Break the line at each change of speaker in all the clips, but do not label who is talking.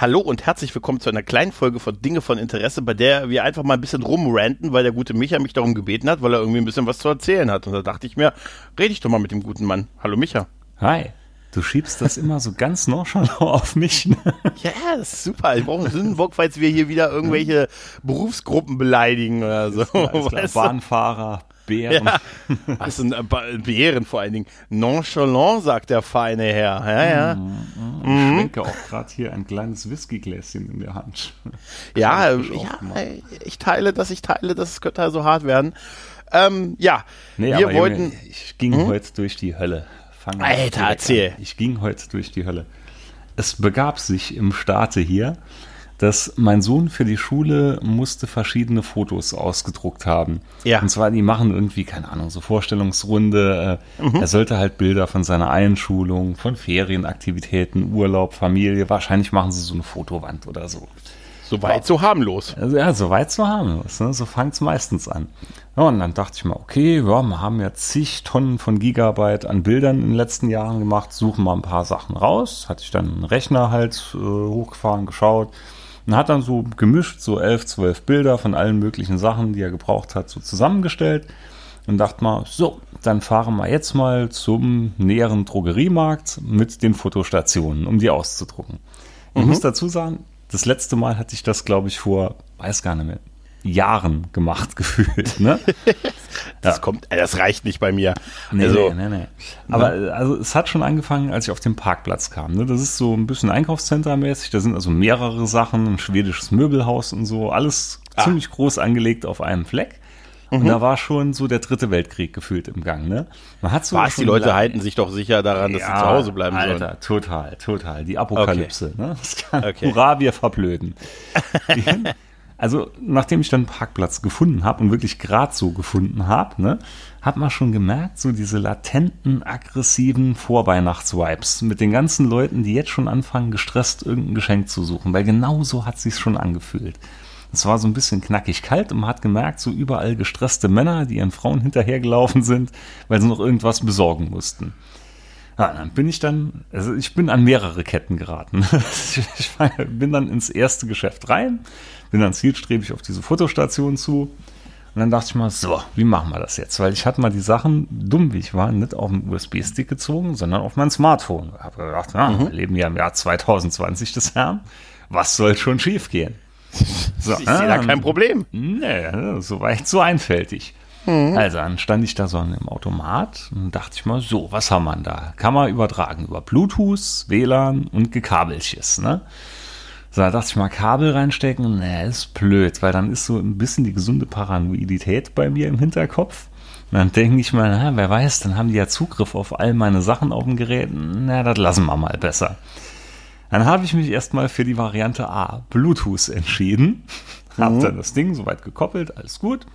Hallo und herzlich willkommen zu einer kleinen Folge von Dinge von Interesse, bei der wir einfach mal ein bisschen rumranten, weil der gute Micha mich darum gebeten hat, weil er irgendwie ein bisschen was zu erzählen hat. Und da dachte ich mir, rede ich doch mal mit dem guten Mann. Hallo Micha.
Hi. Du schiebst das immer so ganz nonchalant auf mich. Ne?
Ja, das ist super. Ich brauche einen Sündenbock, falls wir hier wieder irgendwelche Berufsgruppen beleidigen oder so.
Klar, Bahnfahrer, Bären. Ja.
Was sind äh, Bären vor allen Dingen? Nonchalant, sagt der feine Herr. Ja, ja.
Mm. Ich mhm. schwenke auch gerade hier ein kleines Whiskygläschen in der Hand.
Ja, ja, ich teile das, ich teile das, es könnte also hart werden. Ähm, ja,
nee, wir wollten. Junge, ich ging hm? heute durch die Hölle.
Fang Alter, erzähl.
An. Ich ging heute durch die Hölle. Es begab sich im Staate hier, dass mein Sohn für die Schule musste verschiedene Fotos ausgedruckt haben. Ja. Und zwar, die machen irgendwie, keine Ahnung, so Vorstellungsrunde. Äh, mhm. Er sollte halt Bilder von seiner Einschulung, von Ferienaktivitäten, Urlaub, Familie. Wahrscheinlich machen sie so eine Fotowand oder so.
Soweit so harmlos.
Also, ja, soweit so harmlos. Ne? So fängt es meistens an. Ja, und dann dachte ich mal, okay, ja, wir haben ja zig Tonnen von Gigabyte an Bildern in den letzten Jahren gemacht, suchen mal ein paar Sachen raus. Hatte ich dann einen Rechner halt äh, hochgefahren, geschaut und hat dann so gemischt, so elf, zwölf Bilder von allen möglichen Sachen, die er gebraucht hat, so zusammengestellt. Und dachte mal, so, dann fahren wir jetzt mal zum näheren Drogeriemarkt mit den Fotostationen, um die auszudrucken. Ich mhm. muss dazu sagen, das letzte Mal hatte ich das, glaube ich, vor, weiß gar nicht mehr, Jahren gemacht gefühlt. Ne?
das ja. kommt, äh, das reicht nicht bei mir.
Nee, also, nee, nee, nee. Aber ne? also es hat schon angefangen, als ich auf den Parkplatz kam. Ne? Das ist so ein bisschen Einkaufscenter-mäßig. Da sind also mehrere Sachen, ein schwedisches Möbelhaus und so. Alles ah. ziemlich groß angelegt auf einem Fleck. Und mhm. da war schon so der dritte Weltkrieg gefühlt im Gang, ne?
Man hat so Was, die Leute halten sich doch sicher daran, dass ja, sie zu Hause bleiben
Alter,
sollen.
total, total. Die Apokalypse, okay. ne? Das kann, okay. Hurra, wir verblöden. Also, nachdem ich dann einen Parkplatz gefunden habe und wirklich gerade so gefunden habe, ne, hat man schon gemerkt, so diese latenten, aggressiven Vorweihnachtsvibes mit den ganzen Leuten, die jetzt schon anfangen, gestresst irgendein Geschenk zu suchen, weil genau so hat sich's schon angefühlt. Es war so ein bisschen knackig kalt und man hat gemerkt, so überall gestresste Männer, die ihren Frauen hinterhergelaufen sind, weil sie noch irgendwas besorgen mussten. Ja, dann bin ich dann, also ich bin an mehrere Ketten geraten. Ich bin dann ins erste Geschäft rein, bin dann zielstrebig auf diese Fotostation zu. Und dann dachte ich mal, so, wie machen wir das jetzt? Weil ich hatte mal die Sachen, dumm wie ich war, nicht auf den USB-Stick gezogen, sondern auf mein Smartphone. Ich habe gedacht, na, mhm. wir leben ja im Jahr 2020 des Herrn. Was soll schon schief gehen?
So, ich sehe da kein Problem.
Nee, so war ich so einfältig. Mhm. Also dann stand ich da so im Automat und dachte ich mal, so, was haben wir da? Kann man übertragen über Bluetooth, WLAN und Gekabelches, ne? So, da dachte ich mal, Kabel reinstecken, ne, ist blöd, weil dann ist so ein bisschen die gesunde Paranoidität bei mir im Hinterkopf. Und dann denke ich mal, na, wer weiß, dann haben die ja Zugriff auf all meine Sachen auf dem Gerät. Na, das lassen wir mal besser. Dann habe ich mich erstmal für die Variante A, Bluetooth, entschieden. Mhm. Habe dann das Ding soweit gekoppelt, alles gut.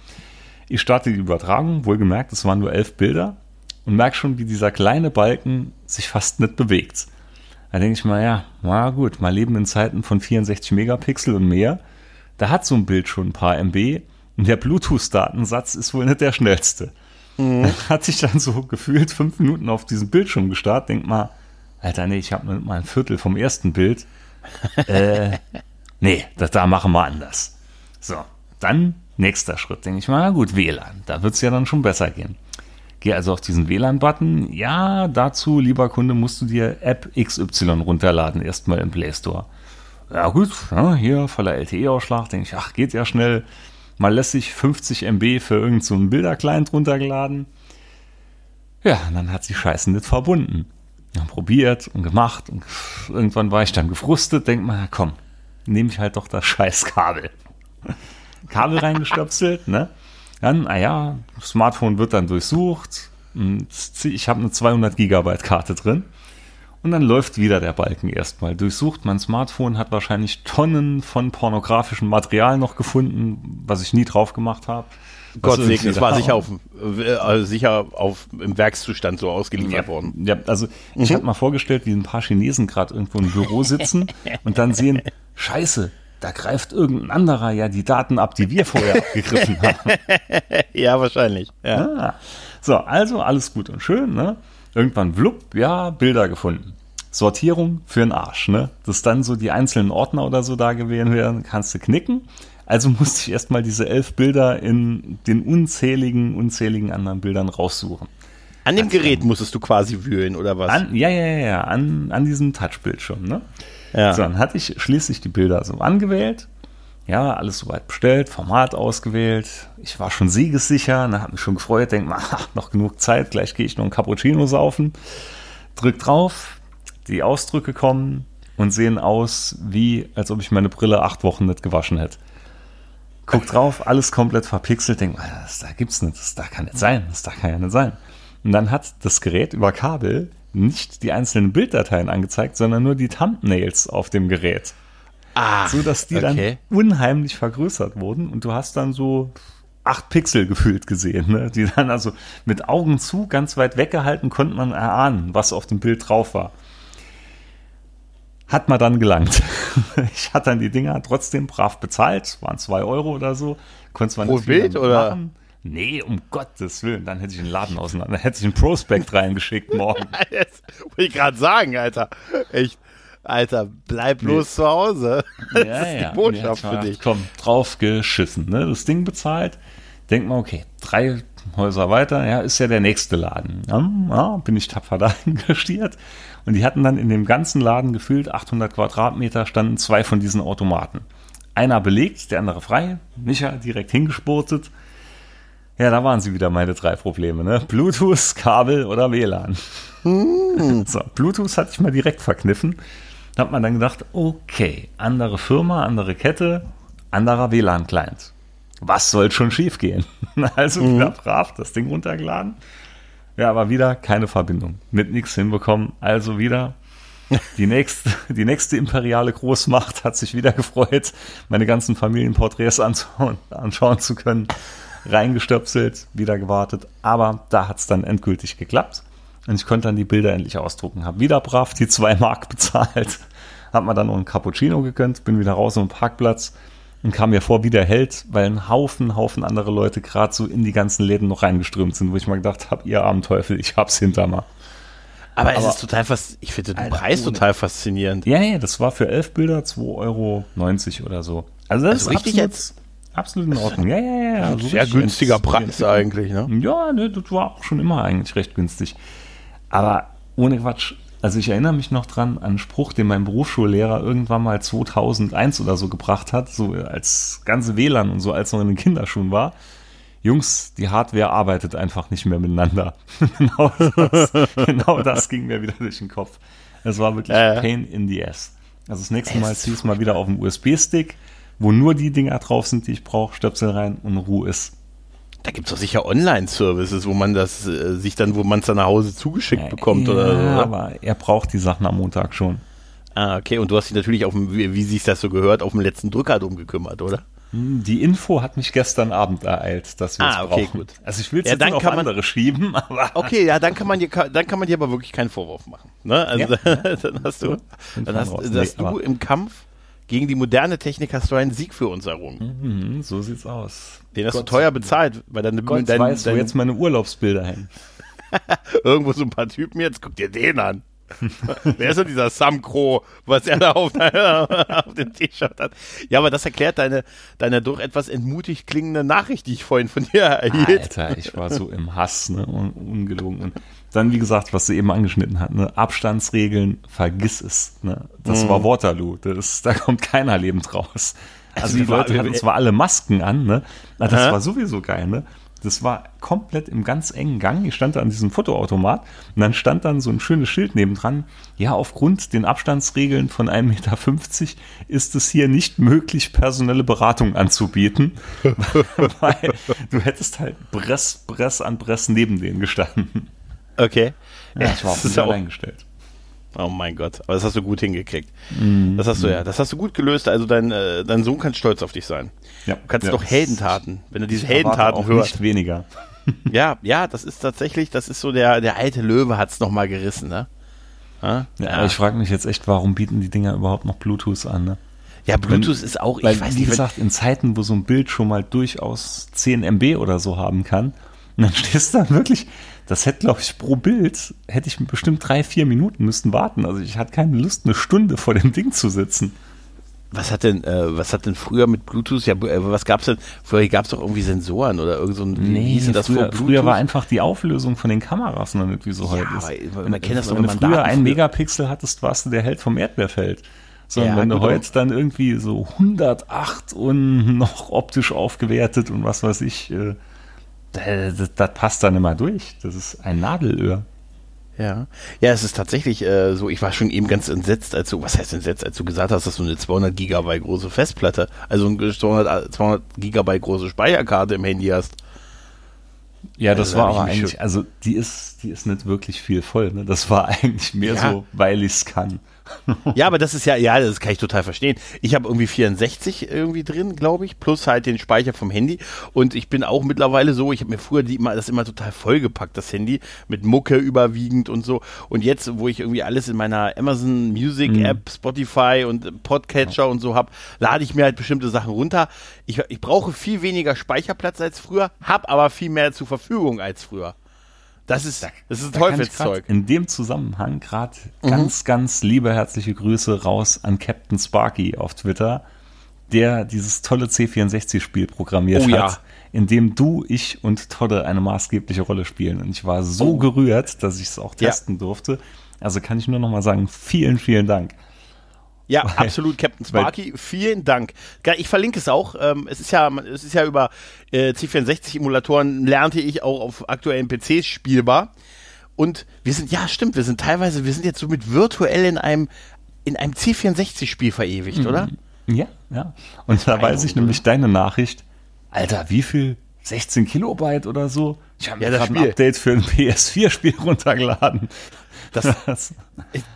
Ich starte die Übertragung, wohlgemerkt, es waren nur elf Bilder und merke schon, wie dieser kleine Balken sich fast nicht bewegt. Da denke ich mal, ja, na gut, mal leben in Zeiten von 64 Megapixel und mehr. Da hat so ein Bild schon ein paar MB und der Bluetooth-Datensatz ist wohl nicht der schnellste. Mhm. Hat sich dann so gefühlt fünf Minuten auf diesem Bildschirm gestartet, denkt mal, Alter, nee, ich habe mal ein Viertel vom ersten Bild. äh, nee, das da machen wir anders. So, dann nächster Schritt, denke ich mal, na gut, WLAN, da wird es ja dann schon besser gehen. Geh also auf diesen WLAN-Button. Ja, dazu, lieber Kunde, musst du dir App XY runterladen, erstmal im Play Store. Ja gut, ja, hier voller LTE-Ausschlag, denke ich, ach, geht ja schnell. Mal lässt sich 50 MB für irgendeinen so Bilderclient runtergeladen. Ja, dann hat sich Scheiße nicht verbunden. Dann probiert und gemacht und irgendwann war ich dann gefrustet, denk mal, komm, nehme ich halt doch das Scheißkabel. Kabel reingestöpselt, ne? Dann, naja, Smartphone wird dann durchsucht. Ich habe eine 200 Gigabyte Karte drin. Und dann läuft wieder der Balken erstmal. Durchsucht mein Smartphone, hat wahrscheinlich Tonnen von pornografischem Material noch gefunden, was ich nie drauf gemacht habe.
Gott segne, es war sicher, auf, äh, sicher auf, im Werkszustand so ausgeliefert
ja,
worden.
Ja, also ich mhm. habe mal vorgestellt, wie ein paar Chinesen gerade irgendwo im Büro sitzen und dann sehen, scheiße, da greift irgendein anderer ja die Daten ab, die wir vorher abgegriffen haben.
ja, wahrscheinlich. Ja.
Ah. So, also alles gut und schön, ne? Irgendwann wlupp, ja, Bilder gefunden. Sortierung für den Arsch, ne? Dass dann so die einzelnen Ordner oder so da gewählt werden, kannst du knicken. Also musste ich erstmal diese elf Bilder in den unzähligen, unzähligen anderen Bildern raussuchen.
An dem Gerät musstest du quasi wühlen, oder was?
An, ja, ja, ja, an, an diesem Touchbildschirm, ne? Ja. So, dann hatte ich schließlich die Bilder so angewählt. Ja, alles soweit bestellt, Format ausgewählt. Ich war schon siegessicher, ne, hab mich schon gefreut, denk mal, noch genug Zeit, gleich gehe ich noch einen Cappuccino saufen. Drück drauf, die Ausdrücke kommen und sehen aus, wie als ob ich meine Brille acht Wochen nicht gewaschen hätte. Guck drauf, alles komplett verpixelt, denk das da gibt's nicht, das da kann nicht sein, das da kann ja nicht sein. Und dann hat das Gerät über Kabel nicht die einzelnen Bilddateien angezeigt, sondern nur die Thumbnails auf dem Gerät.
Ah,
so dass die okay. dann unheimlich vergrößert wurden und du hast dann so acht Pixel gefühlt gesehen, ne? die dann also mit Augen zu ganz weit weggehalten konnte man erahnen, was auf dem Bild drauf war. Hat man dann gelangt. Ich hatte dann die Dinger trotzdem brav bezahlt, waren zwei Euro oder so.
Konnte zwar Pro Bild oder? Machen.
Nee, um Gottes Willen, dann hätte ich einen Laden auseinander, dann hätte ich einen Prospekt reingeschickt morgen.
das wollte ich gerade sagen, Alter. Echt. Alter, bleib bloß nee. zu Hause.
Das ja, ist die Botschaft für dich. Komm, drauf geschissen, ne? Das Ding bezahlt. Denk mal, okay, drei Häuser weiter, ja, ist ja der nächste Laden. Ja, ja, bin ich tapfer dahin gestiert. Und die hatten dann in dem ganzen Laden gefühlt 800 Quadratmeter standen zwei von diesen Automaten. Einer belegt, der andere frei. Micha direkt hingesportet. Ja, da waren sie wieder meine drei Probleme, ne? Bluetooth, Kabel oder WLAN. Hm. So, Bluetooth hatte ich mal direkt verkniffen. Da hat man dann gedacht, okay, andere Firma, andere Kette, anderer WLAN-Client. Was soll schon schief gehen? Also mhm. wieder brav das Ding runtergeladen. Ja, aber wieder keine Verbindung. Mit nichts hinbekommen. Also wieder die nächste, die nächste imperiale Großmacht hat sich wieder gefreut, meine ganzen Familienporträts anschauen, anschauen zu können reingestöpselt, wieder gewartet. Aber da hat es dann endgültig geklappt. Und ich konnte dann die Bilder endlich ausdrucken. Habe wieder brav die zwei Mark bezahlt. Hab mir dann noch einen Cappuccino gegönnt, bin wieder raus am Parkplatz und kam mir vor wie der Held, weil ein Haufen, Haufen andere Leute gerade so in die ganzen Läden noch reingeströmt sind, wo ich mal gedacht habe, ihr armen Teufel, ich hab's hinter mir.
Aber, Aber es ist total fast, ich finde den Preis total faszinierend.
Ja, ja, das war für elf Bilder 2,90 Euro oder so. Also das also ist richtig jetzt absolut in Ordnung. Ja, ja, ja.
Also Sehr günstiger Preis eigentlich, ne?
Ja, ne, das war auch schon immer eigentlich recht günstig. Aber ohne Quatsch. Also ich erinnere mich noch dran an einen Spruch, den mein Berufsschullehrer irgendwann mal 2001 oder so gebracht hat, so als ganze WLAN und so, als noch in den Kinderschuhen war. Jungs, die Hardware arbeitet einfach nicht mehr miteinander. genau, das, genau das ging mir wieder durch den Kopf. Es war wirklich äh. Pain in the ass. Also das nächste Mal zieh es mal wieder auf dem USB-Stick wo nur die Dinger drauf sind, die ich brauche, Stöpsel rein und Ruhe ist.
Da gibt es doch sicher Online-Services, wo man das äh, sich dann, wo man es dann nach Hause zugeschickt ja, bekommt oder
so. Ja, aber er braucht die Sachen am Montag schon.
Ah, okay. Und du hast dich natürlich auf dem, wie, wie sich das so gehört, auf dem letzten Drücker drum gekümmert, oder?
Hm, die Info hat mich gestern Abend ereilt, dass wir ah, es okay, brauchen. gut.
Also ich will es ja, jetzt auf andere schieben, aber okay, ja, dann kann man dir dann kann man dir aber wirklich keinen Vorwurf machen. Ne? Also ja, dann hast du, dann hast, dann hast du im Kampf gegen die moderne Technik hast du einen Sieg für uns errungen.
Mhm, so sieht's aus.
Den hast Gott, du teuer bezahlt, weil deine
Gott dein, weiß, dein, wo jetzt meine Urlaubsbilder hängen.
Irgendwo so ein paar Typen, jetzt guck dir den an. Wer ist denn dieser Sam Crow, was er da auf, auf dem T-Shirt hat? Ja, aber das erklärt deine, deine doch etwas entmutigt klingende Nachricht, die ich vorhin von dir erhielt.
Alter, ich war so im Hass, ne, un ungelogen. Und dann, wie gesagt, was sie eben angeschnitten hat, ne, Abstandsregeln, vergiss es. Ne? Das mhm. war Waterloo, das, da kommt keiner lebend raus. Also, also die Leute hatten zwar alle Masken an, ne? Das Aha. war sowieso geil, ne? Das war komplett im ganz engen Gang. Ich stand da an diesem Fotoautomat und dann stand dann so ein schönes Schild nebendran. Ja, aufgrund den Abstandsregeln von 1,50 Meter ist es hier nicht möglich, personelle Beratung anzubieten. weil du hättest halt Bress, Bress an Bress neben denen gestanden.
Okay.
Ja, ich war auf das eingestellt.
Oh mein Gott, aber das hast du gut hingekriegt. Mm, das hast du ja, das hast du gut gelöst. Also dein, äh, dein Sohn kann stolz auf dich sein. Ja, du kannst ja, doch Heldentaten, wenn du diese Heldentaten hörst.
Nicht weniger.
ja, ja, das ist tatsächlich, das ist so der, der alte Löwe hat es nochmal gerissen, ne?
Ja, ja, aber ich frage mich jetzt echt, warum bieten die Dinger überhaupt noch Bluetooth an, ne?
Ja, Bluetooth Wenn, ist auch,
ich weil, weiß nicht. Wie gesagt, in Zeiten, wo so ein Bild schon mal durchaus 10 MB oder so haben kann, und dann stehst du da wirklich, das hätte, glaube ich, pro Bild, hätte ich bestimmt drei, vier Minuten müssten warten. Also ich hatte keine Lust, eine Stunde vor dem Ding zu sitzen.
Was hat denn, äh, was hat denn früher mit Bluetooth, ja, äh, was gab's denn, früher gab es doch irgendwie Sensoren oder irgend so ein,
nee, das früher, früher war einfach die Auflösung von den Kameras noch nicht wie so heute
ist. Aber man kennt das doch,
wenn, wenn du früher einen Megapixel hattest, warst du der Held vom Erdbeerfeld. Sondern ja, wenn du heute dann irgendwie so 108 und noch optisch aufgewertet und was weiß ich, äh, das, das, passt dann immer durch. Das ist ein Nadelöhr.
Ja, ja, es ist tatsächlich äh, so. Ich war schon eben ganz entsetzt, als du, was heißt entsetzt, als du gesagt hast, dass du eine 200 Gigabyte große Festplatte, also eine 200, 200 Gigabyte große Speicherkarte im Handy hast.
Ja, das also, war aber eigentlich, also die ist, die ist nicht wirklich viel voll. Ne? Das war eigentlich mehr ja. so, weil ich es kann
ja, aber das ist ja, ja, das kann ich total verstehen. Ich habe irgendwie 64 irgendwie drin, glaube ich, plus halt den Speicher vom Handy. Und ich bin auch mittlerweile so, ich habe mir früher die das immer total vollgepackt, das Handy, mit Mucke überwiegend und so. Und jetzt, wo ich irgendwie alles in meiner Amazon Music mhm. App, Spotify und Podcatcher ja. und so habe, lade ich mir halt bestimmte Sachen runter. Ich, ich brauche viel weniger Speicherplatz als früher, habe aber viel mehr zur Verfügung als früher. Das ist, das ist Teufelszeug.
In dem Zusammenhang gerade mhm. ganz, ganz liebe herzliche Grüße raus an Captain Sparky auf Twitter, der dieses tolle C64-Spiel programmiert oh, hat, ja. in dem du, ich und Todde eine maßgebliche Rolle spielen. Und ich war so oh. gerührt, dass ich es auch testen ja. durfte. Also kann ich nur noch mal sagen, vielen, vielen Dank.
Ja, absolut, Captain Sparky. Vielen Dank. Ich verlinke es auch. Ähm, es ist ja, es ist ja über äh, C64-Emulatoren lernte ich auch auf aktuellen PCs spielbar. Und wir sind, ja, stimmt, wir sind teilweise, wir sind jetzt so mit virtuell in einem, in einem C64-Spiel verewigt, mhm. oder?
Ja, ja. Und da weiß ich nämlich deine Nachricht. Alter, wie viel? 16 Kilobyte oder so? Ich habe ja, gerade ein Update für ein PS4-Spiel runtergeladen.
Das,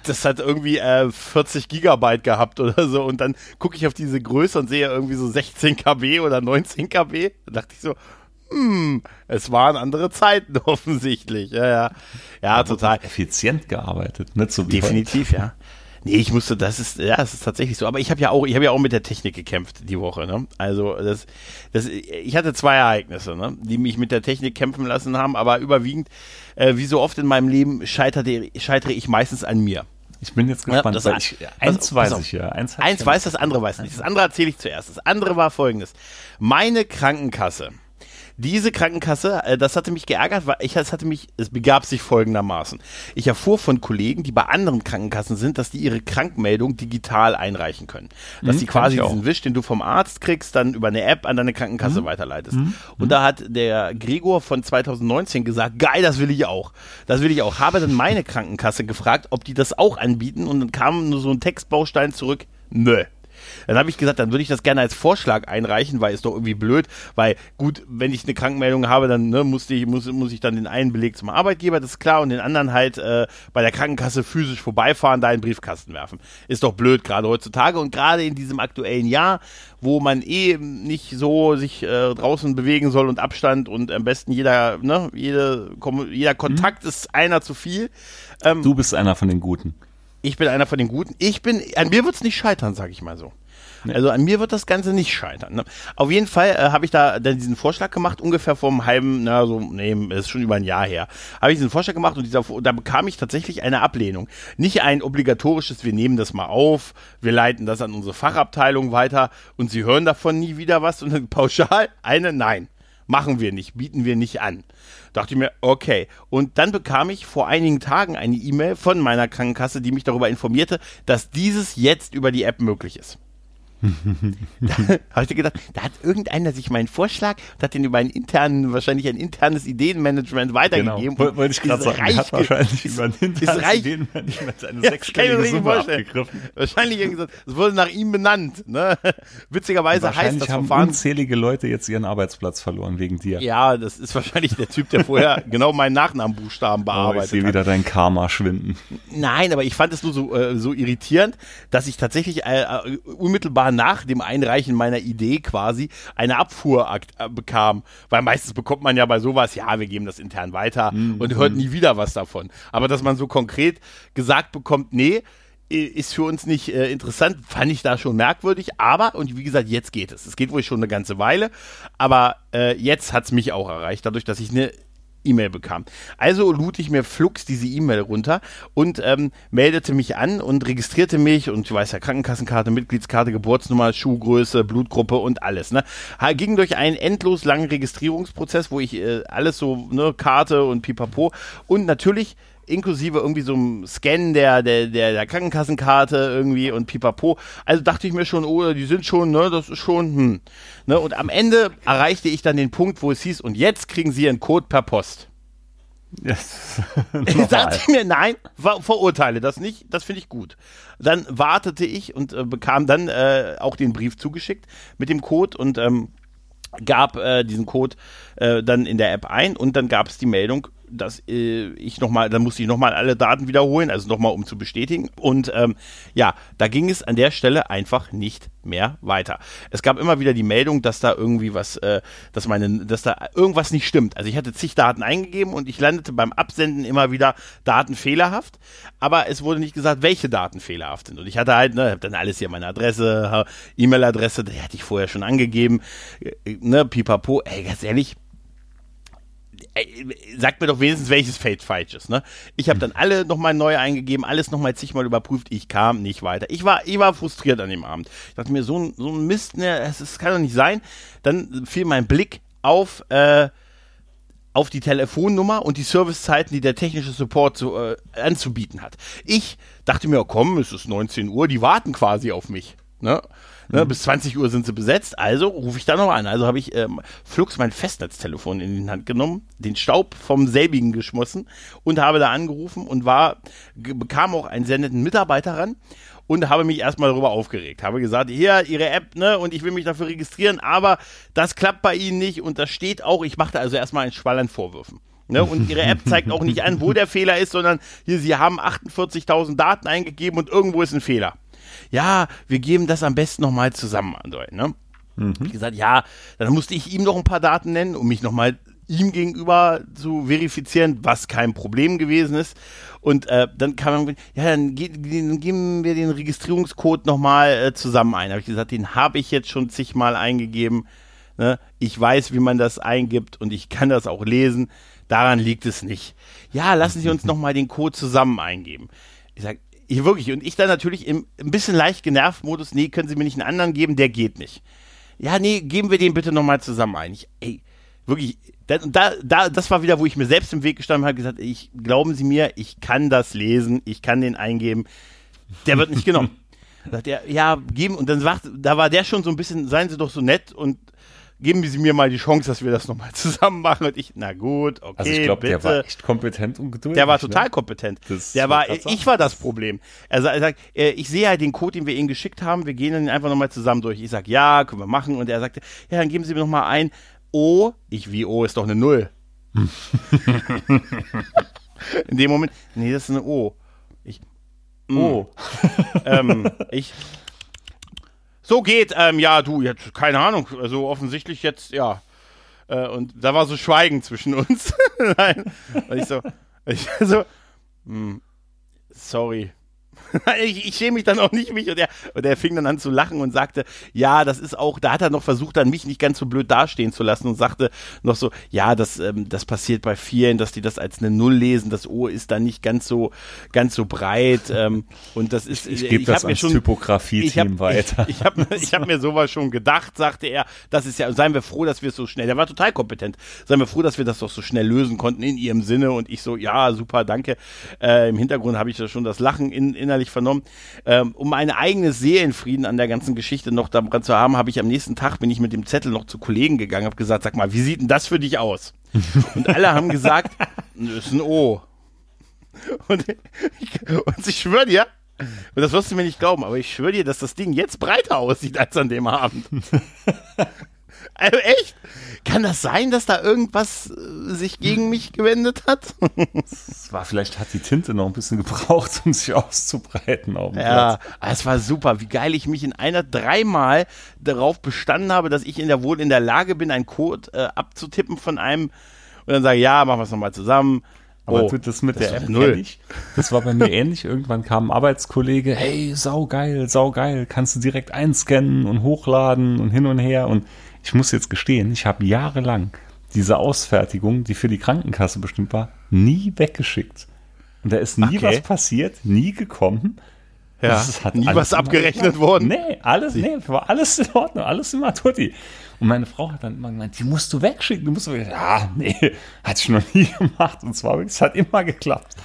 das hat irgendwie äh, 40 Gigabyte gehabt oder so. Und dann gucke ich auf diese Größe und sehe irgendwie so 16 KB oder 19 KB. Da dachte ich so, hm, es waren andere Zeiten offensichtlich. Ja, ja. Ja, total.
Effizient gearbeitet, nicht so
wie Definitiv, heute. ja. Nee, ich musste, das ist, ja, es ist tatsächlich so. Aber ich habe ja auch, ich habe ja auch mit der Technik gekämpft die Woche. Ne? Also das, das, ich hatte zwei Ereignisse, ne? die mich mit der Technik kämpfen lassen haben, aber überwiegend, äh, wie so oft in meinem Leben, scheiterte, scheitere ich meistens an mir.
Ich bin jetzt gespannt. Ja,
das, ich, eins weiß ich ja. Eins, eins weiß, das andere weiß nicht. Das andere erzähle ich zuerst. Das andere war folgendes. Meine Krankenkasse diese Krankenkasse, äh, das hatte mich geärgert, weil ich, es hatte mich, es begab sich folgendermaßen. Ich erfuhr von Kollegen, die bei anderen Krankenkassen sind, dass die ihre Krankmeldung digital einreichen können. Dass mhm, die quasi diesen Wisch, den du vom Arzt kriegst, dann über eine App an deine Krankenkasse mhm. weiterleitest. Mhm. Und mhm. da hat der Gregor von 2019 gesagt, geil, das will ich auch. Das will ich auch. Habe dann meine Krankenkasse gefragt, ob die das auch anbieten und dann kam nur so ein Textbaustein zurück, nö. Dann habe ich gesagt, dann würde ich das gerne als Vorschlag einreichen, weil ist doch irgendwie blöd, weil gut, wenn ich eine Krankmeldung habe, dann ne, muss, ich, muss, muss ich dann den einen Beleg zum Arbeitgeber, das ist klar, und den anderen halt äh, bei der Krankenkasse physisch vorbeifahren, da in den Briefkasten werfen. Ist doch blöd, gerade heutzutage und gerade in diesem aktuellen Jahr, wo man eh nicht so sich äh, draußen bewegen soll und Abstand und am besten jeder, ne, jede, jeder Kontakt mhm. ist einer zu viel.
Ähm, du bist einer von den Guten.
Ich bin einer von den Guten. Ich bin, an mir wird es nicht scheitern, sag ich mal so. Nee. Also an mir wird das Ganze nicht scheitern. Ne? Auf jeden Fall äh, habe ich da dann diesen Vorschlag gemacht, ungefähr vor einem halben, na so, nee, ist schon über ein Jahr her, habe ich diesen Vorschlag gemacht und dieser, da bekam ich tatsächlich eine Ablehnung. Nicht ein obligatorisches, wir nehmen das mal auf, wir leiten das an unsere Fachabteilung weiter und sie hören davon nie wieder was und dann pauschal eine Nein. Machen wir nicht, bieten wir nicht an. Dachte ich mir, okay. Und dann bekam ich vor einigen Tagen eine E-Mail von meiner Krankenkasse, die mich darüber informierte, dass dieses jetzt über die App möglich ist. Da habe ich gedacht, da hat irgendeiner sich meinen Vorschlag und hat den über einen internen, wahrscheinlich ein internes Ideenmanagement weitergegeben.
Genau, wollte ich gerade sagen, hat wahrscheinlich
ist,
über ein internes reich, Ideenmanagement
eine ja, sechsstellige Summe abgegriffen. Wahrscheinlich gesagt, es wurde nach ihm benannt. Ne? Witzigerweise heißt das
haben
Verfahren.
unzählige Leute jetzt ihren Arbeitsplatz verloren wegen dir.
Ja, das ist wahrscheinlich der Typ, der vorher genau meinen Nachnamenbuchstaben bearbeitet oh, ich
sehe wieder dein Karma schwinden.
Nein, aber ich fand es nur so, äh, so irritierend, dass ich tatsächlich äh, äh nach dem Einreichen Einreichen meiner Idee quasi eine Abfuhr äh, bekam. Weil meistens bekommt man ja bei sowas, ja, wir geben das intern weiter mhm. und hört nie wieder was davon. Aber dass man so konkret gesagt bekommt, nee, ist für uns nicht äh, interessant, fand ich da schon merkwürdig, aber, und wie gesagt, jetzt geht es. Es geht wohl schon eine ganze Weile, aber äh, jetzt hat es mich auch erreicht, dadurch, dass ich eine E-Mail bekam. Also lud ich mir flugs diese E-Mail runter und ähm, meldete mich an und registrierte mich und ich weiß ja, Krankenkassenkarte, Mitgliedskarte, Geburtsnummer, Schuhgröße, Blutgruppe und alles. Ne? Ging durch einen endlos langen Registrierungsprozess, wo ich äh, alles so, ne, Karte und Pipapo und natürlich inklusive irgendwie so einem Scan der, der, der, der Krankenkassenkarte irgendwie und pipapo. Also dachte ich mir schon, oh, die sind schon, ne, das ist schon, hm. Ne, und am Ende erreichte ich dann den Punkt, wo es hieß, und jetzt kriegen sie ihren Code per Post. Yes. Sagte mir, nein, ver verurteile das nicht, das finde ich gut. Dann wartete ich und äh, bekam dann äh, auch den Brief zugeschickt mit dem Code und ähm, gab äh, diesen Code äh, dann in der App ein und dann gab es die Meldung, dass äh, ich nochmal, dann musste ich nochmal alle Daten wiederholen, also nochmal um zu bestätigen. Und ähm, ja, da ging es an der Stelle einfach nicht mehr weiter. Es gab immer wieder die Meldung, dass da irgendwie was, äh, dass meine, dass da irgendwas nicht stimmt. Also ich hatte zig Daten eingegeben und ich landete beim Absenden immer wieder Daten fehlerhaft, aber es wurde nicht gesagt, welche Daten fehlerhaft sind. Und ich hatte halt, ne, hab dann alles hier, meine Adresse, E-Mail-Adresse, die hatte ich vorher schon angegeben, äh, ne, pipapo, ey, ganz ehrlich, sagt mir doch wenigstens, welches Feld falsch ist. Ne? Ich habe dann alle nochmal neu eingegeben, alles nochmal zigmal überprüft. Ich kam nicht weiter. Ich war, ich war frustriert an dem Abend. Ich dachte mir, so ein, so ein Mist, ne, es, es kann doch nicht sein. Dann fiel mein Blick auf, äh, auf die Telefonnummer und die Servicezeiten, die der technische Support so, äh, anzubieten hat. Ich dachte mir, komm, es ist 19 Uhr, die warten quasi auf mich. Ne? Ne, mhm. Bis 20 Uhr sind sie besetzt, also rufe ich da noch an. Also habe ich ähm, flugs mein Festnetztelefon in die Hand genommen, den Staub vom selbigen geschmossen und habe da angerufen und war, bekam auch einen sendenden Mitarbeiter ran und habe mich erstmal darüber aufgeregt. Habe gesagt, hier, Ihre App, ne, und ich will mich dafür registrieren, aber das klappt bei Ihnen nicht und das steht auch, ich machte also erstmal einen Schwall an Vorwürfen. Ne, und ihre App zeigt auch nicht an, wo der Fehler ist, sondern hier, sie haben 48.000 Daten eingegeben und irgendwo ist ein Fehler ja, wir geben das am besten nochmal zusammen an. Ne? Mhm. Ich gesagt, ja, dann musste ich ihm noch ein paar Daten nennen, um mich nochmal ihm gegenüber zu verifizieren, was kein Problem gewesen ist. Und äh, dann kam man, ja, dann, ge dann geben wir den Registrierungscode nochmal äh, zusammen ein. Habe ich gesagt, den habe ich jetzt schon zigmal eingegeben. Ne? Ich weiß, wie man das eingibt und ich kann das auch lesen. Daran liegt es nicht. Ja, lassen Sie uns nochmal den Code zusammen eingeben. Ich sage, ich wirklich, und ich dann natürlich im ein bisschen leicht genervt Modus, nee, können Sie mir nicht einen anderen geben, der geht nicht. Ja, nee, geben wir den bitte nochmal zusammen ein. Ich, ey, wirklich, da, da, da, das war wieder, wo ich mir selbst im Weg gestanden habe, gesagt, ich, glauben Sie mir, ich kann das lesen, ich kann den eingeben. Der wird nicht genommen. sagt er, ja, geben, und dann sagt, da war der schon so ein bisschen, seien Sie doch so nett und geben Sie mir mal die Chance, dass wir das nochmal zusammen machen. Und ich, na gut, okay. Also
ich glaube, der war echt kompetent und geduldig.
Der war total ne? kompetent. Das der war, ich war das Problem. Er sagt, äh, ich sehe ja den Code, den wir Ihnen geschickt haben, wir gehen dann einfach nochmal zusammen durch. Ich sag, ja, können wir machen. Und er sagte, ja, dann geben Sie mir nochmal ein O. Ich, wie O ist doch eine Null. In dem Moment, nee, das ist eine O. Ich, O. ähm, ich, so geht, ähm, ja, du, jetzt, keine Ahnung, also offensichtlich jetzt, ja. Äh, und da war so Schweigen zwischen uns. Nein. Und ich so, ich so, hm, sorry. ich, ich schäme mich dann auch nicht mich und er, und er fing dann an zu lachen und sagte, ja, das ist auch, da hat er noch versucht, dann mich nicht ganz so blöd dastehen zu lassen und sagte noch so, ja, das, ähm, das passiert bei vielen, dass die das als eine Null lesen, das O ist dann nicht ganz so, ganz so breit ähm, und das ist,
ich, ich gebe das ans Typografie-Team weiter.
Ich, ich habe ich hab mir sowas schon gedacht, sagte er, das ist ja, seien wir froh, dass wir es so schnell, der war total kompetent, seien wir froh, dass wir das doch so schnell lösen konnten in ihrem Sinne und ich so, ja, super, danke. Äh, Im Hintergrund habe ich da schon das Lachen in, in innerlich vernommen. Ähm, um einen eigenes Seelenfrieden an der ganzen Geschichte noch daran zu haben, habe ich am nächsten Tag, bin ich mit dem Zettel noch zu Kollegen gegangen, habe gesagt, sag mal, wie sieht denn das für dich aus? Und alle haben gesagt, das ist ein O. Und ich, und ich schwöre dir, und das wirst du mir nicht glauben, aber ich schwöre dir, dass das Ding jetzt breiter aussieht als an dem Abend. also echt? Kann das sein, dass da irgendwas äh, sich gegen mich gewendet hat?
Es war vielleicht hat die Tinte noch ein bisschen gebraucht, um sich auszubreiten auf dem
Ja,
Platz.
es war super, wie geil ich mich in einer dreimal darauf bestanden habe, dass ich in der wohl in der Lage bin, einen Code äh, abzutippen von einem und dann sage, ja, machen wir es nochmal zusammen.
Aber
Oh,
das mit
das
der App
null.
kenn ich. Das war bei mir ähnlich. Irgendwann kam ein Arbeitskollege, hey, saugeil, saugeil, kannst du direkt einscannen und hochladen und hin und her. Und ich muss jetzt gestehen, ich habe jahrelang diese Ausfertigung, die für die Krankenkasse bestimmt war, nie weggeschickt. Und da ist nie
Okay.
was passiert, nie gekommen.
Ja,
Das hat
nie was abgerechnet worden.
Nee, alles, nee, war alles in Ordnung, alles immer tutti. Und meine Frau hat dann immer gemeint, die musst du wegschicken, du musst du wegschicken. Ja, nee, hatte ich noch nie gemacht. Und zwar, es hat immer geklappt.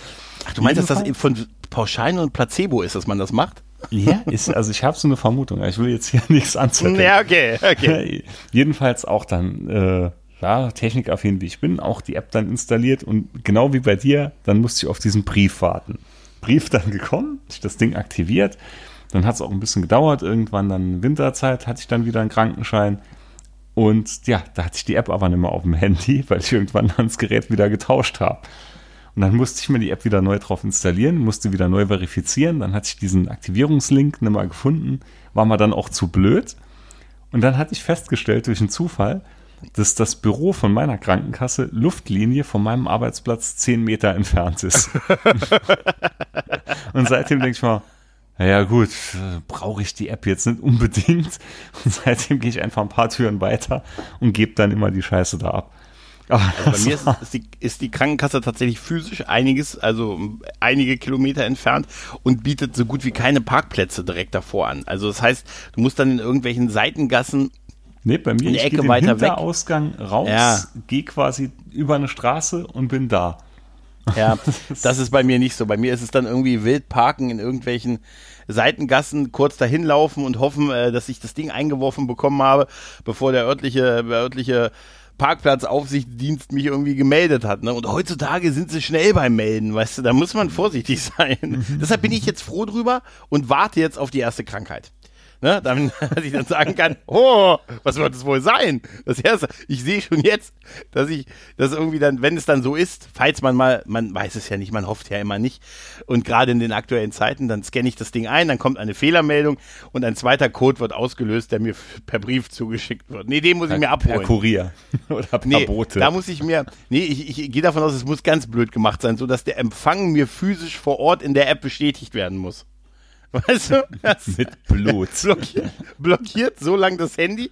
Ach, du meinst, dass das von Pauschalen und Placebo ist, dass man das macht?
Ja, ist, also ich habe so eine Vermutung, ich will jetzt hier nichts anzetteln.
Ja, okay, okay.
Jedenfalls auch dann, äh, ja, technikaffin wie ich bin, auch die App dann installiert und genau wie bei dir, dann musste ich auf diesen Brief warten. Brief dann gekommen, ich das Ding aktiviert, dann hat es auch ein bisschen gedauert, irgendwann dann Winterzeit hatte ich dann wieder einen Krankenschein und ja, da hatte ich die App aber nicht mehr auf dem Handy, weil ich irgendwann dann das Gerät wieder getauscht habe. Und dann musste ich mir die App wieder neu drauf installieren, musste wieder neu verifizieren. Dann hatte ich diesen Aktivierungslink nicht mehr gefunden, war mir dann auch zu blöd. Und dann hatte ich festgestellt durch einen Zufall, dass das Büro von meiner Krankenkasse Luftlinie von meinem Arbeitsplatz zehn Meter entfernt ist. Und seitdem denke ich mal, naja gut, brauche ich die App jetzt nicht unbedingt. Und seitdem gehe ich einfach ein paar Türen weiter und gebe dann immer die Scheiße da ab. Aber
Bei mir ist, ist, die, ist die Krankenkasse tatsächlich physisch einiges, also einige Kilometer entfernt und bietet so gut wie keine Parkplätze direkt davor an. Also das heißt, du musst dann in irgendwelchen Seitengassen
Nee, bei mir
Eine
ich
Ecke
gehe
weiter weg.
Hinterausgang raus,
Ja.
gehe quasi über eine Straße und bin da.
Ja, das ist bei mir nicht so. Bei mir ist es dann irgendwie wild parken in irgendwelchen Seitengassen, kurz dahin laufen und hoffen, äh, dass ich das Ding eingeworfen bekommen habe, bevor der örtliche, der örtliche Parkplatzaufsichtsdienst mich irgendwie gemeldet hat. Ne? Und heutzutage sind sie schnell beim Melden, weißt du, da muss man vorsichtig sein. Deshalb bin ich jetzt froh drüber und warte jetzt auf die erste Krankheit. Ne, damit dass ich dann sagen kann, oh, was wird es wohl sein? Das erste, ich sehe schon jetzt, dass ich, dass irgendwie dann, wenn es dann so ist, falls man mal, man weiß es ja nicht, man hofft ja immer nicht. Und gerade in den aktuellen Zeiten, dann scanne ich das Ding ein, dann kommt eine Fehlermeldung und ein zweiter Code wird ausgelöst, der mir per Brief zugeschickt wird. Nee, den muss ich mir
Per
abholen.
Kurier oder per
Nee,
Bote.
da muss ich mir, nee, ich, ich gehe davon aus, es muss ganz blöd gemacht sein, so dass der Empfang mir physisch vor Ort in der App bestätigt werden muss. Weißt du? Das
Mit Blut.
blockiert, blockiert so lange das Handy,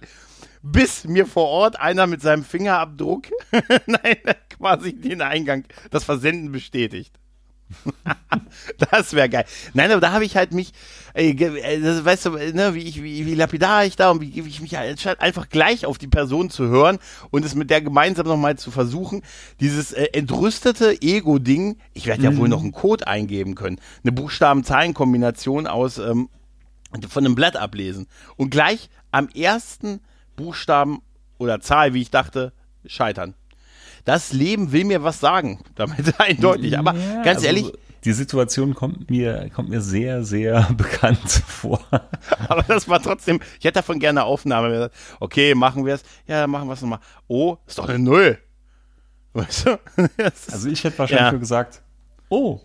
bis mir vor Ort einer mit seinem Fingerabdruck nein, quasi den Eingang, das Versenden bestätigt. das wäre geil. Nein, aber da habe ich halt mich, ey, ge- äh, das, weißt du, ne, wie, ich, wie, wie lapidar ich da und wie, wie ich mich halt einfach gleich auf die Person zu hören und es mit der gemeinsam nochmal zu versuchen, dieses äh, entrüstete Ego-Ding, ich werde ja wohl noch einen Code eingeben können, eine Buchstaben-Zahlen-Kombination aus ähm, von einem Blatt ablesen und gleich am ersten Buchstaben oder Zahl, wie ich dachte, scheitern. Das Leben will mir was sagen, damit eindeutig. Aber
Ja,
ganz
also
ehrlich,
Die Situation kommt mir, kommt mir sehr, sehr bekannt vor.
aber das war trotzdem, ich hätte davon gerne eine Aufnahme. Okay, machen wir es. Ja, machen wir es nochmal. Oh, ist doch eine Null. Weißt du?
Also ich hätte wahrscheinlich
Ja.
nur gesagt, oh.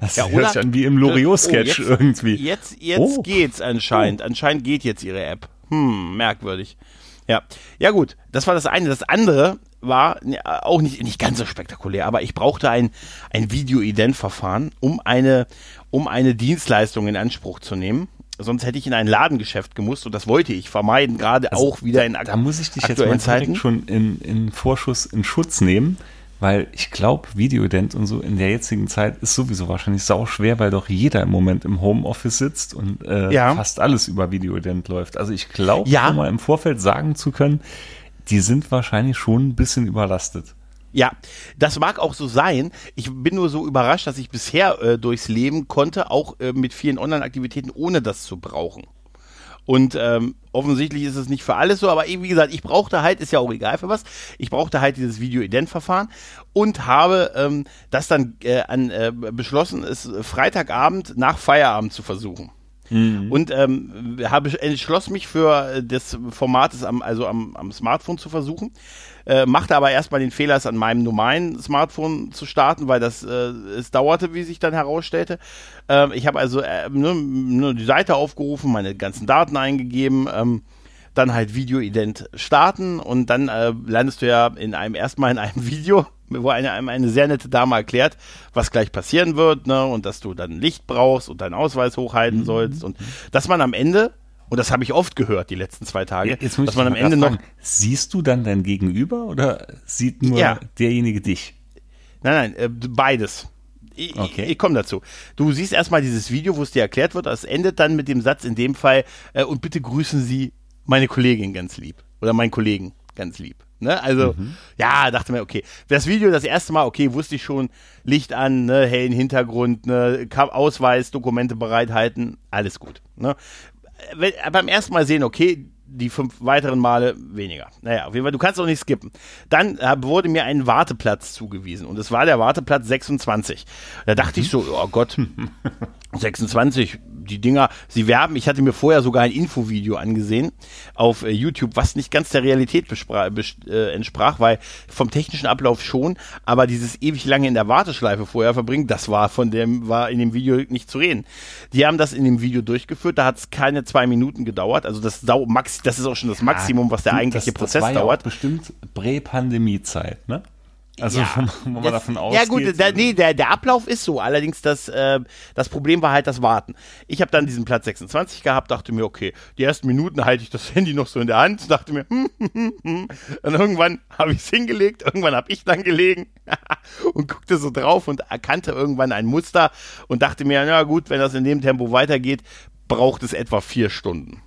Das
Ja,
hört sich an wie im Loriot-Sketch
Oh,
irgendwie.
Jetzt, jetzt
Oh.
geht's anscheinend. Anscheinend geht jetzt ihre App. Hm, merkwürdig. Ja. Ja, gut. Das war das eine. Das andere war ne, auch nicht, nicht ganz so spektakulär, aber ich brauchte ein, ein Video-Ident-Verfahren, um eine, um eine Dienstleistung in Anspruch zu nehmen. Sonst hätte ich in ein Ladengeschäft gemusst und das wollte ich vermeiden, gerade auch wieder in
Also Da muss ich dich jetzt mal
aktuellen Zeiten.
schon in, in Vorschuss in Schutz nehmen, weil ich glaube, Videodent und so in der jetzigen Zeit ist sowieso wahrscheinlich sau schwer, weil doch jeder im Moment im Homeoffice sitzt und äh,
Ja.
fast alles über Videodent läuft. Also ich glaube,
Ja.
schon mal im Vorfeld sagen zu können, die sind wahrscheinlich schon ein bisschen überlastet.
Ja, das mag auch so sein. Ich bin nur so überrascht, dass ich bisher äh, durchs Leben konnte, auch äh, mit vielen Online-Aktivitäten, ohne das zu brauchen. Und ähm, offensichtlich ist es nicht für alles so, aber wie gesagt, ich brauchte halt, ist ja auch egal für was, ich brauchte halt dieses Video-Ident-Verfahren und habe ähm, das dann äh, an, äh, beschlossen, es Freitagabend nach Feierabend zu versuchen. Mhm. Und ähm, habe entschlossen mich für das Format, am, also am, am Smartphone zu versuchen äh, machte aber erstmal den Fehler, es an meinem normalen Smartphone zu starten, weil das äh, es dauerte, wie sich dann herausstellte. Ähm, ich habe also äh, nur, nur die Seite aufgerufen, meine ganzen Daten eingegeben. Ähm, dann halt Video-Ident starten und dann äh, landest du ja in einem erstmal in einem Video, wo eine, eine sehr nette Dame erklärt, was gleich passieren wird, ne, und dass du dann Licht brauchst und deinen Ausweis hochhalten mhm. sollst und dass man am Ende und das habe ich oft gehört die letzten zwei Tage,
Jetzt dass man am Ende noch. Siehst du dann dein Gegenüber oder sieht nur ja. derjenige dich?
Nein, nein, äh, beides. Ich, okay. ich, komme dazu. Du siehst erstmal dieses Video, wo es dir erklärt wird. Das endet dann mit dem Satz in dem Fall, äh, und bitte grüßen Sie meine Kollegin ganz lieb. Oder meinen Kollegen ganz lieb. Ne? Also, mhm. ja, dachte mir, okay. Das Video das erste Mal, okay, wusste ich schon, Licht an, ne, hellen Hintergrund, ne, Ausweis, Dokumente bereithalten, alles gut. Ne? beim ersten Mal sehen, okay, die fünf weiteren Male weniger. Naja, auf jeden Fall, du kannst auch nicht skippen. Dann äh, wurde mir ein Warteplatz zugewiesen und es war der Warteplatz 26. Da dachte mhm. ich so, oh Gott, 26, die Dinger, sie werben. Ich hatte mir vorher sogar ein Infovideo angesehen auf äh, YouTube, was nicht ganz der Realität äh, entsprach, weil vom technischen Ablauf schon, aber dieses ewig lange in der Warteschleife vorher verbringen, das war von dem, war in dem Video nicht zu reden. Die haben das in dem Video durchgeführt, da hat es keine zwei Minuten gedauert, also das, Max, das ist auch schon das Maximum, was der eigentliche das, Prozess das war dauert.
Ja bestimmt Prä-Pandemie-Zeit, ne? Also ja,
wenn man das, davon ausgeht. Ja gut, der, nee, der, der Ablauf ist so. Allerdings das, äh, das Problem war halt das Warten. Ich habe dann diesen Platz 26 gehabt, dachte mir, okay, die ersten Minuten halte ich das Handy noch so in der Hand, dachte mir, hm, hm, hm, hm. und irgendwann habe ich es hingelegt, irgendwann habe ich dann gelegen und guckte so drauf und erkannte irgendwann ein Muster und dachte mir, na gut, wenn das in dem Tempo weitergeht, braucht es etwa vier Stunden.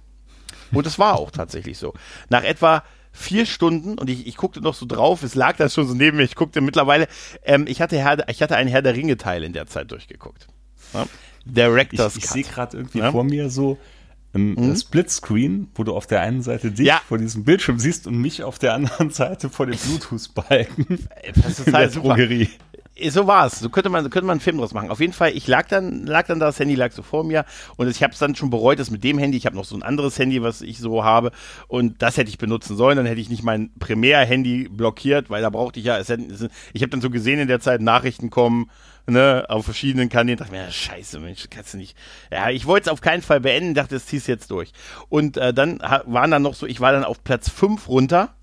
Und es war auch tatsächlich so. Nach etwa vier Stunden und ich, ich guckte noch so drauf, es lag da schon so neben mir, ich guckte mittlerweile, ähm, ich, hatte Herr, ich hatte einen Herr der Ringe-Teil in der Zeit durchgeguckt. Ja?
Director's Ich, ich sehe gerade irgendwie ja? vor mir so ein mhm. Splitscreen, wo du auf der einen Seite dich ja. vor diesem Bildschirm siehst und mich auf der anderen Seite vor dem Bluetooth-Balken.
Das ist halt super. Drogerie so war es. So könnte man, könnte man einen Film draus machen. Auf jeden Fall, ich lag dann, lag dann da, das Handy lag so vor mir und ich habe es dann schon bereut, das mit dem Handy. Ich habe noch so ein anderes Handy, was ich so habe und das hätte ich benutzen sollen. Dann hätte ich nicht mein Primär-Handy blockiert, weil da brauchte ich ja. Es, ich habe dann so gesehen in der Zeit Nachrichten kommen. Ne, auf verschiedenen Kanälen dachte mir, ja, scheiße, Mensch, kannst du nicht. Ja, ich wollte es auf keinen Fall beenden, dachte, das ziehst jetzt durch. Und äh, dann waren dann noch so, ich war dann auf Platz 5 runter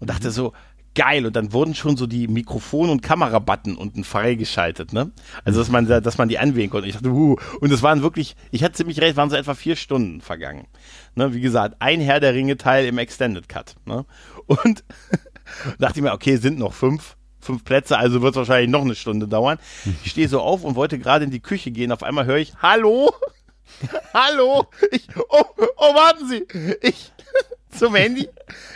und dachte so, geil. Und dann wurden schon so die Mikrofon- und Kamerabutton unten freigeschaltet, ne? Also, dass man, dass man die anwählen konnte. Ich dachte, uh, und es waren wirklich, ich hatte ziemlich recht, waren so etwa vier Stunden vergangen. Ne? Wie gesagt, ein Herr der Ringe-Teil im Extended Cut, ne? Und dachte ich mir, okay, sind noch fünf fünf Plätze, also wird es wahrscheinlich noch eine Stunde dauern. Ich stehe so auf und wollte gerade in die Küche gehen. Auf einmal höre ich, hallo? hallo? Ich, oh, oh, warten Sie. Ich, zum Handy,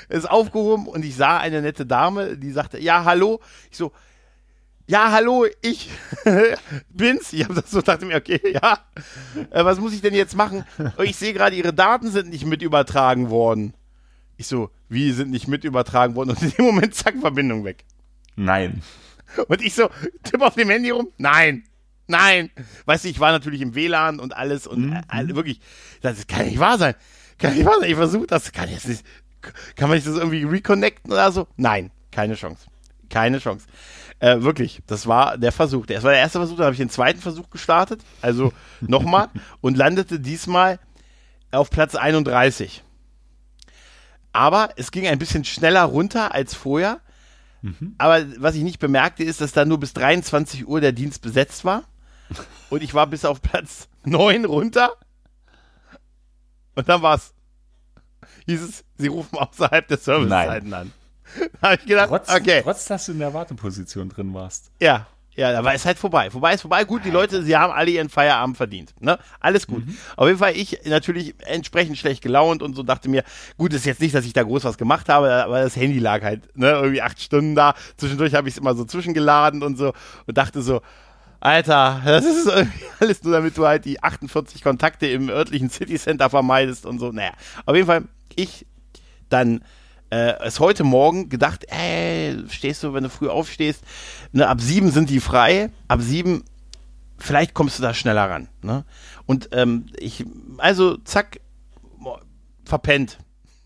ist aufgehoben und ich sah eine nette Dame, die sagte, ja, hallo. Ich so, ja, hallo, ich bin's. Ich habe das so dachte mir, okay, ja, äh, was muss ich denn jetzt machen? Ich sehe gerade, Ihre Daten sind nicht mit übertragen worden. Ich so, wie sind nicht mit übertragen worden? Und in dem Moment, zack, Verbindung weg.
Nein.
Und ich so, tipp auf dem Handy rum, nein. Nein. Weißt du, ich war natürlich im WLAN und alles und mhm. äh, wirklich, das kann nicht wahr sein. Kann ich, ich versuche das, kann jetzt nicht, kann man nicht das irgendwie reconnecten oder so? Nein, keine Chance. Keine Chance. Äh, wirklich, das war der Versuch. Das war der erste Versuch, dann habe ich den zweiten Versuch gestartet, also nochmal, und landete diesmal auf Platz 31. Aber es ging ein bisschen schneller runter als vorher. Mhm. Aber was ich nicht bemerkte, ist, dass da nur bis 23 Uhr der Dienst besetzt war. Und ich war bis auf Platz 9 runter. Und dann war's. Hieß es, sie rufen außerhalb der Servicezeiten an.
Da habe ich gedacht, trotz, okay. Trotz, dass du in der Warteposition drin warst.
Ja. Ja, da war es halt vorbei. Vorbei ist vorbei. Gut, die Leute, sie haben alle ihren Feierabend verdient. Ne? Alles gut. Mhm. Auf jeden Fall ich natürlich entsprechend schlecht gelaunt und so dachte mir, gut, ist jetzt nicht, dass ich da groß was gemacht habe, aber das Handy lag halt, ne, irgendwie acht Stunden da. Zwischendurch habe ich es immer so zwischengeladen und so und dachte so, Alter, das ist alles nur, damit du halt die 48 Kontakte im örtlichen City Center vermeidest und so. Naja, auf jeden Fall, ich dann äh, es heute Morgen gedacht, ey, stehst du, wenn du früh aufstehst, ne, ab sieben sind die frei, ab sieben, vielleicht kommst du da schneller ran. Ne? Und ähm, ich, also zack, verpennt.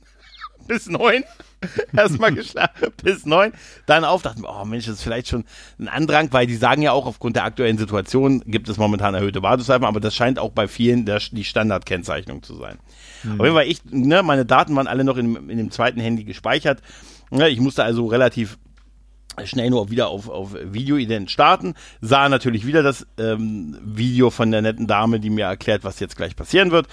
Bis neun. Erstmal geschlafen bis neun, dann auf, dachten wir, oh Mensch, das ist vielleicht schon ein Andrang, weil die sagen ja auch, aufgrund der aktuellen Situation gibt es momentan erhöhte Wartezeiten, aber das scheint auch bei vielen der, die Standardkennzeichnung zu sein. Mhm. Auf jeden Fall, ich, ne, meine Daten waren alle noch in, in dem zweiten Handy gespeichert. Ja, ich musste also relativ schnell nur wieder auf, auf Videoident starten, sah natürlich wieder das ähm, Video von der netten Dame, die mir erklärt, was jetzt gleich passieren wird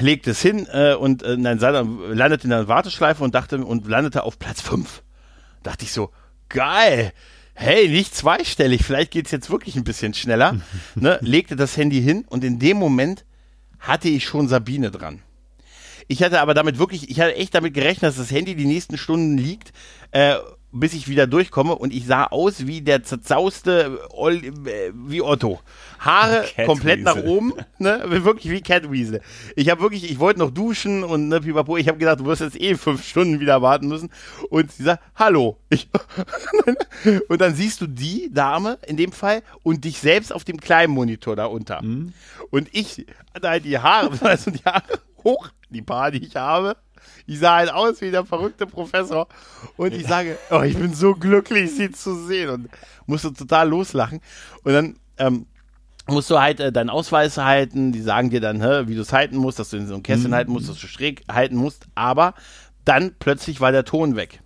legt es hin äh, und äh, nein, landete in der Warteschleife und dachte und landete auf Platz 5. Dachte ich so, geil. Hey, nicht zweistellig, vielleicht geht's jetzt wirklich ein bisschen schneller. ne, legte das Handy hin und in dem Moment hatte ich schon Sabine dran. Ich hatte aber damit wirklich, ich hatte echt damit gerechnet, dass das Handy die nächsten Stunden liegt. Äh, bis ich wieder durchkomme und ich sah aus wie der zerzauste äh, wie Otto. Haare komplett nach oben, ne? Wirklich wie Catweasel. Ich habe wirklich, ich wollte noch duschen und ne, pipapo, ich habe gedacht, du wirst jetzt eh fünf Stunden wieder warten müssen. Und sie sagt, hallo. Ich, und dann siehst du die Dame in dem Fall und dich selbst auf dem kleinen Monitor da unter. Mhm. Und ich hatte halt die Haare, also die Haare hoch, die paar, die ich habe ich sah halt aus wie der verrückte Professor. Und ich sage, oh, ich bin so glücklich, sie zu sehen. Und musste total loslachen. Und dann ähm, musst du halt äh, deinen Ausweis halten. Die sagen dir dann, hä, wie du es halten musst, dass du in so ein Kästchen mhm. halten musst, dass du schräg halten musst. Aber dann plötzlich war der Ton weg.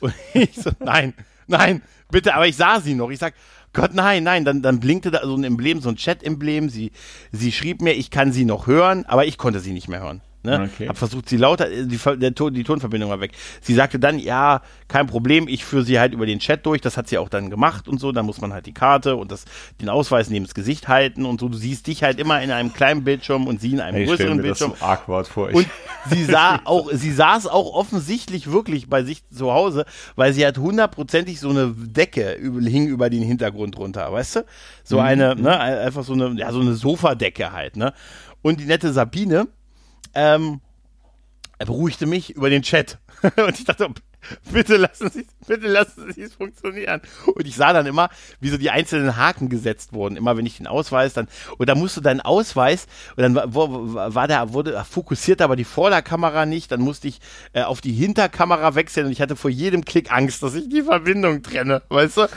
Und ich so, nein, nein, bitte, aber ich sah sie noch. Ich sag, Gott, nein, nein, dann, dann blinkte da so ein Emblem, so ein Chat-Emblem. Sie, sie schrieb mir, ich kann sie noch hören, aber ich konnte sie nicht mehr hören. Ne? Okay. Hab versucht, sie lauter, äh, die, der die Tonverbindung war weg. Sie sagte dann, ja, kein Problem, ich führe sie halt über den Chat durch. Das hat sie auch dann gemacht und so. Dann muss man halt die Karte und das, den Ausweis neben das Gesicht halten und so. Du siehst dich halt immer in einem kleinen Bildschirm und sie in einem
hey,
größeren Bildschirm.
Das so awkward vor
und sie sah auch, sie saß auch offensichtlich wirklich bei sich zu Hause, weil sie hat hundertprozentig so eine Decke hing über den Hintergrund runter, weißt du? So mhm. eine, ne, einfach so eine, ja, so eine Sofadecke halt, ne? Und die nette Sabine, ähm, er beruhigte mich über den Chat. Und ich dachte, bitte lassen Sie bitte lassen Sie es funktionieren. Und ich sah dann immer, wie so die einzelnen Haken gesetzt wurden. Immer wenn ich den Ausweis dann, und da musst du deinen Ausweis, und dann war, war der, wurde fokussiert aber die Vorderkamera nicht, dann musste ich äh, auf die Hinterkamera wechseln und ich hatte vor jedem Klick Angst, dass ich die Verbindung trenne, weißt du?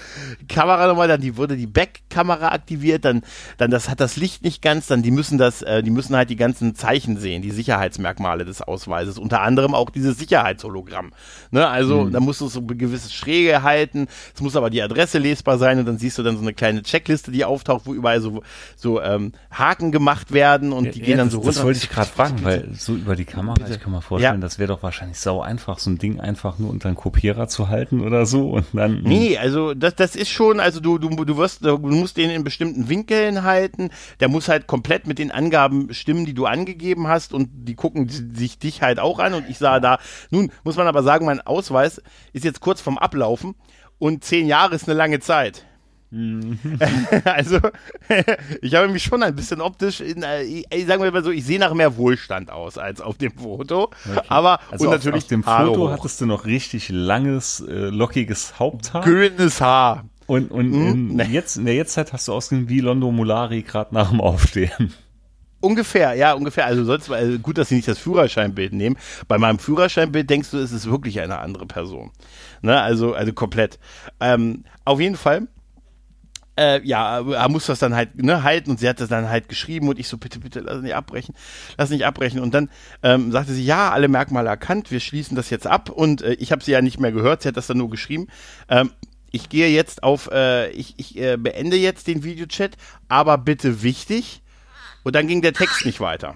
Kamera nochmal, dann die wurde die Backkamera aktiviert, dann, dann das hat das Licht nicht ganz, dann die müssen das, äh, die müssen halt die ganzen Zeichen sehen, die Sicherheitsmerkmale des Ausweises, unter anderem auch dieses Sicherheitshologramm. Ne? Also, mhm. da musst du so gewisse gewisses Schräge halten. Es muss aber die Adresse lesbar sein und dann siehst du dann so eine kleine Checkliste, die auftaucht, wo überall so, so ähm, Haken gemacht werden und die ja, gehen dann so
runter. Das wollte ich gerade fragen, weil so über die Kamera, Bitte. ich kann mir vorstellen, ja. das wäre doch wahrscheinlich sau einfach, so ein Ding einfach nur unter einen Kopierer zu halten oder so und dann.
Hm. Nee, also das, das ist schon, also du, du, du wirst, du musst den in bestimmten Winkeln halten. Der muss halt komplett mit den Angaben stimmen, die du angegeben hast und die gucken sich dich halt auch an und ich sah da, nun muss man aber sagen, mein Ausweis ist jetzt kurz vom Ablaufen und zehn Jahre ist eine lange Zeit. Mhm. also, ich habe mich schon ein bisschen optisch, in, äh, ich, sagen wir mal so, ich sehe nach mehr Wohlstand aus als auf dem Foto. Okay. Aber
also und auf, natürlich auf dem Foto hattest du noch richtig langes, äh, lockiges Haupthaar.
Grünes Haar.
Und, und hm? in, jetzt, in der Jetztzeit hast du ausgesehen wie Londo Mulari gerade nach dem Aufstehen.
Ungefähr, ja, ungefähr. Also sonst also gut, dass sie nicht das Führerscheinbild nehmen. Bei meinem Führerscheinbild denkst du, es ist wirklich eine andere Person. Ne? Also, also komplett. Ähm, auf jeden Fall. Äh, ja, er muss das dann halt ne, halten und sie hat das dann halt geschrieben und ich so, bitte, bitte, lass nicht abbrechen, lass nicht abbrechen. Und dann ähm, sagte sie, ja, alle Merkmale erkannt, wir schließen das jetzt ab und äh, ich habe sie ja nicht mehr gehört, sie hat das dann nur geschrieben. Ähm, ich gehe jetzt auf, äh, ich, ich äh, beende jetzt den Videochat, aber bitte wichtig, und dann ging der Text nicht weiter.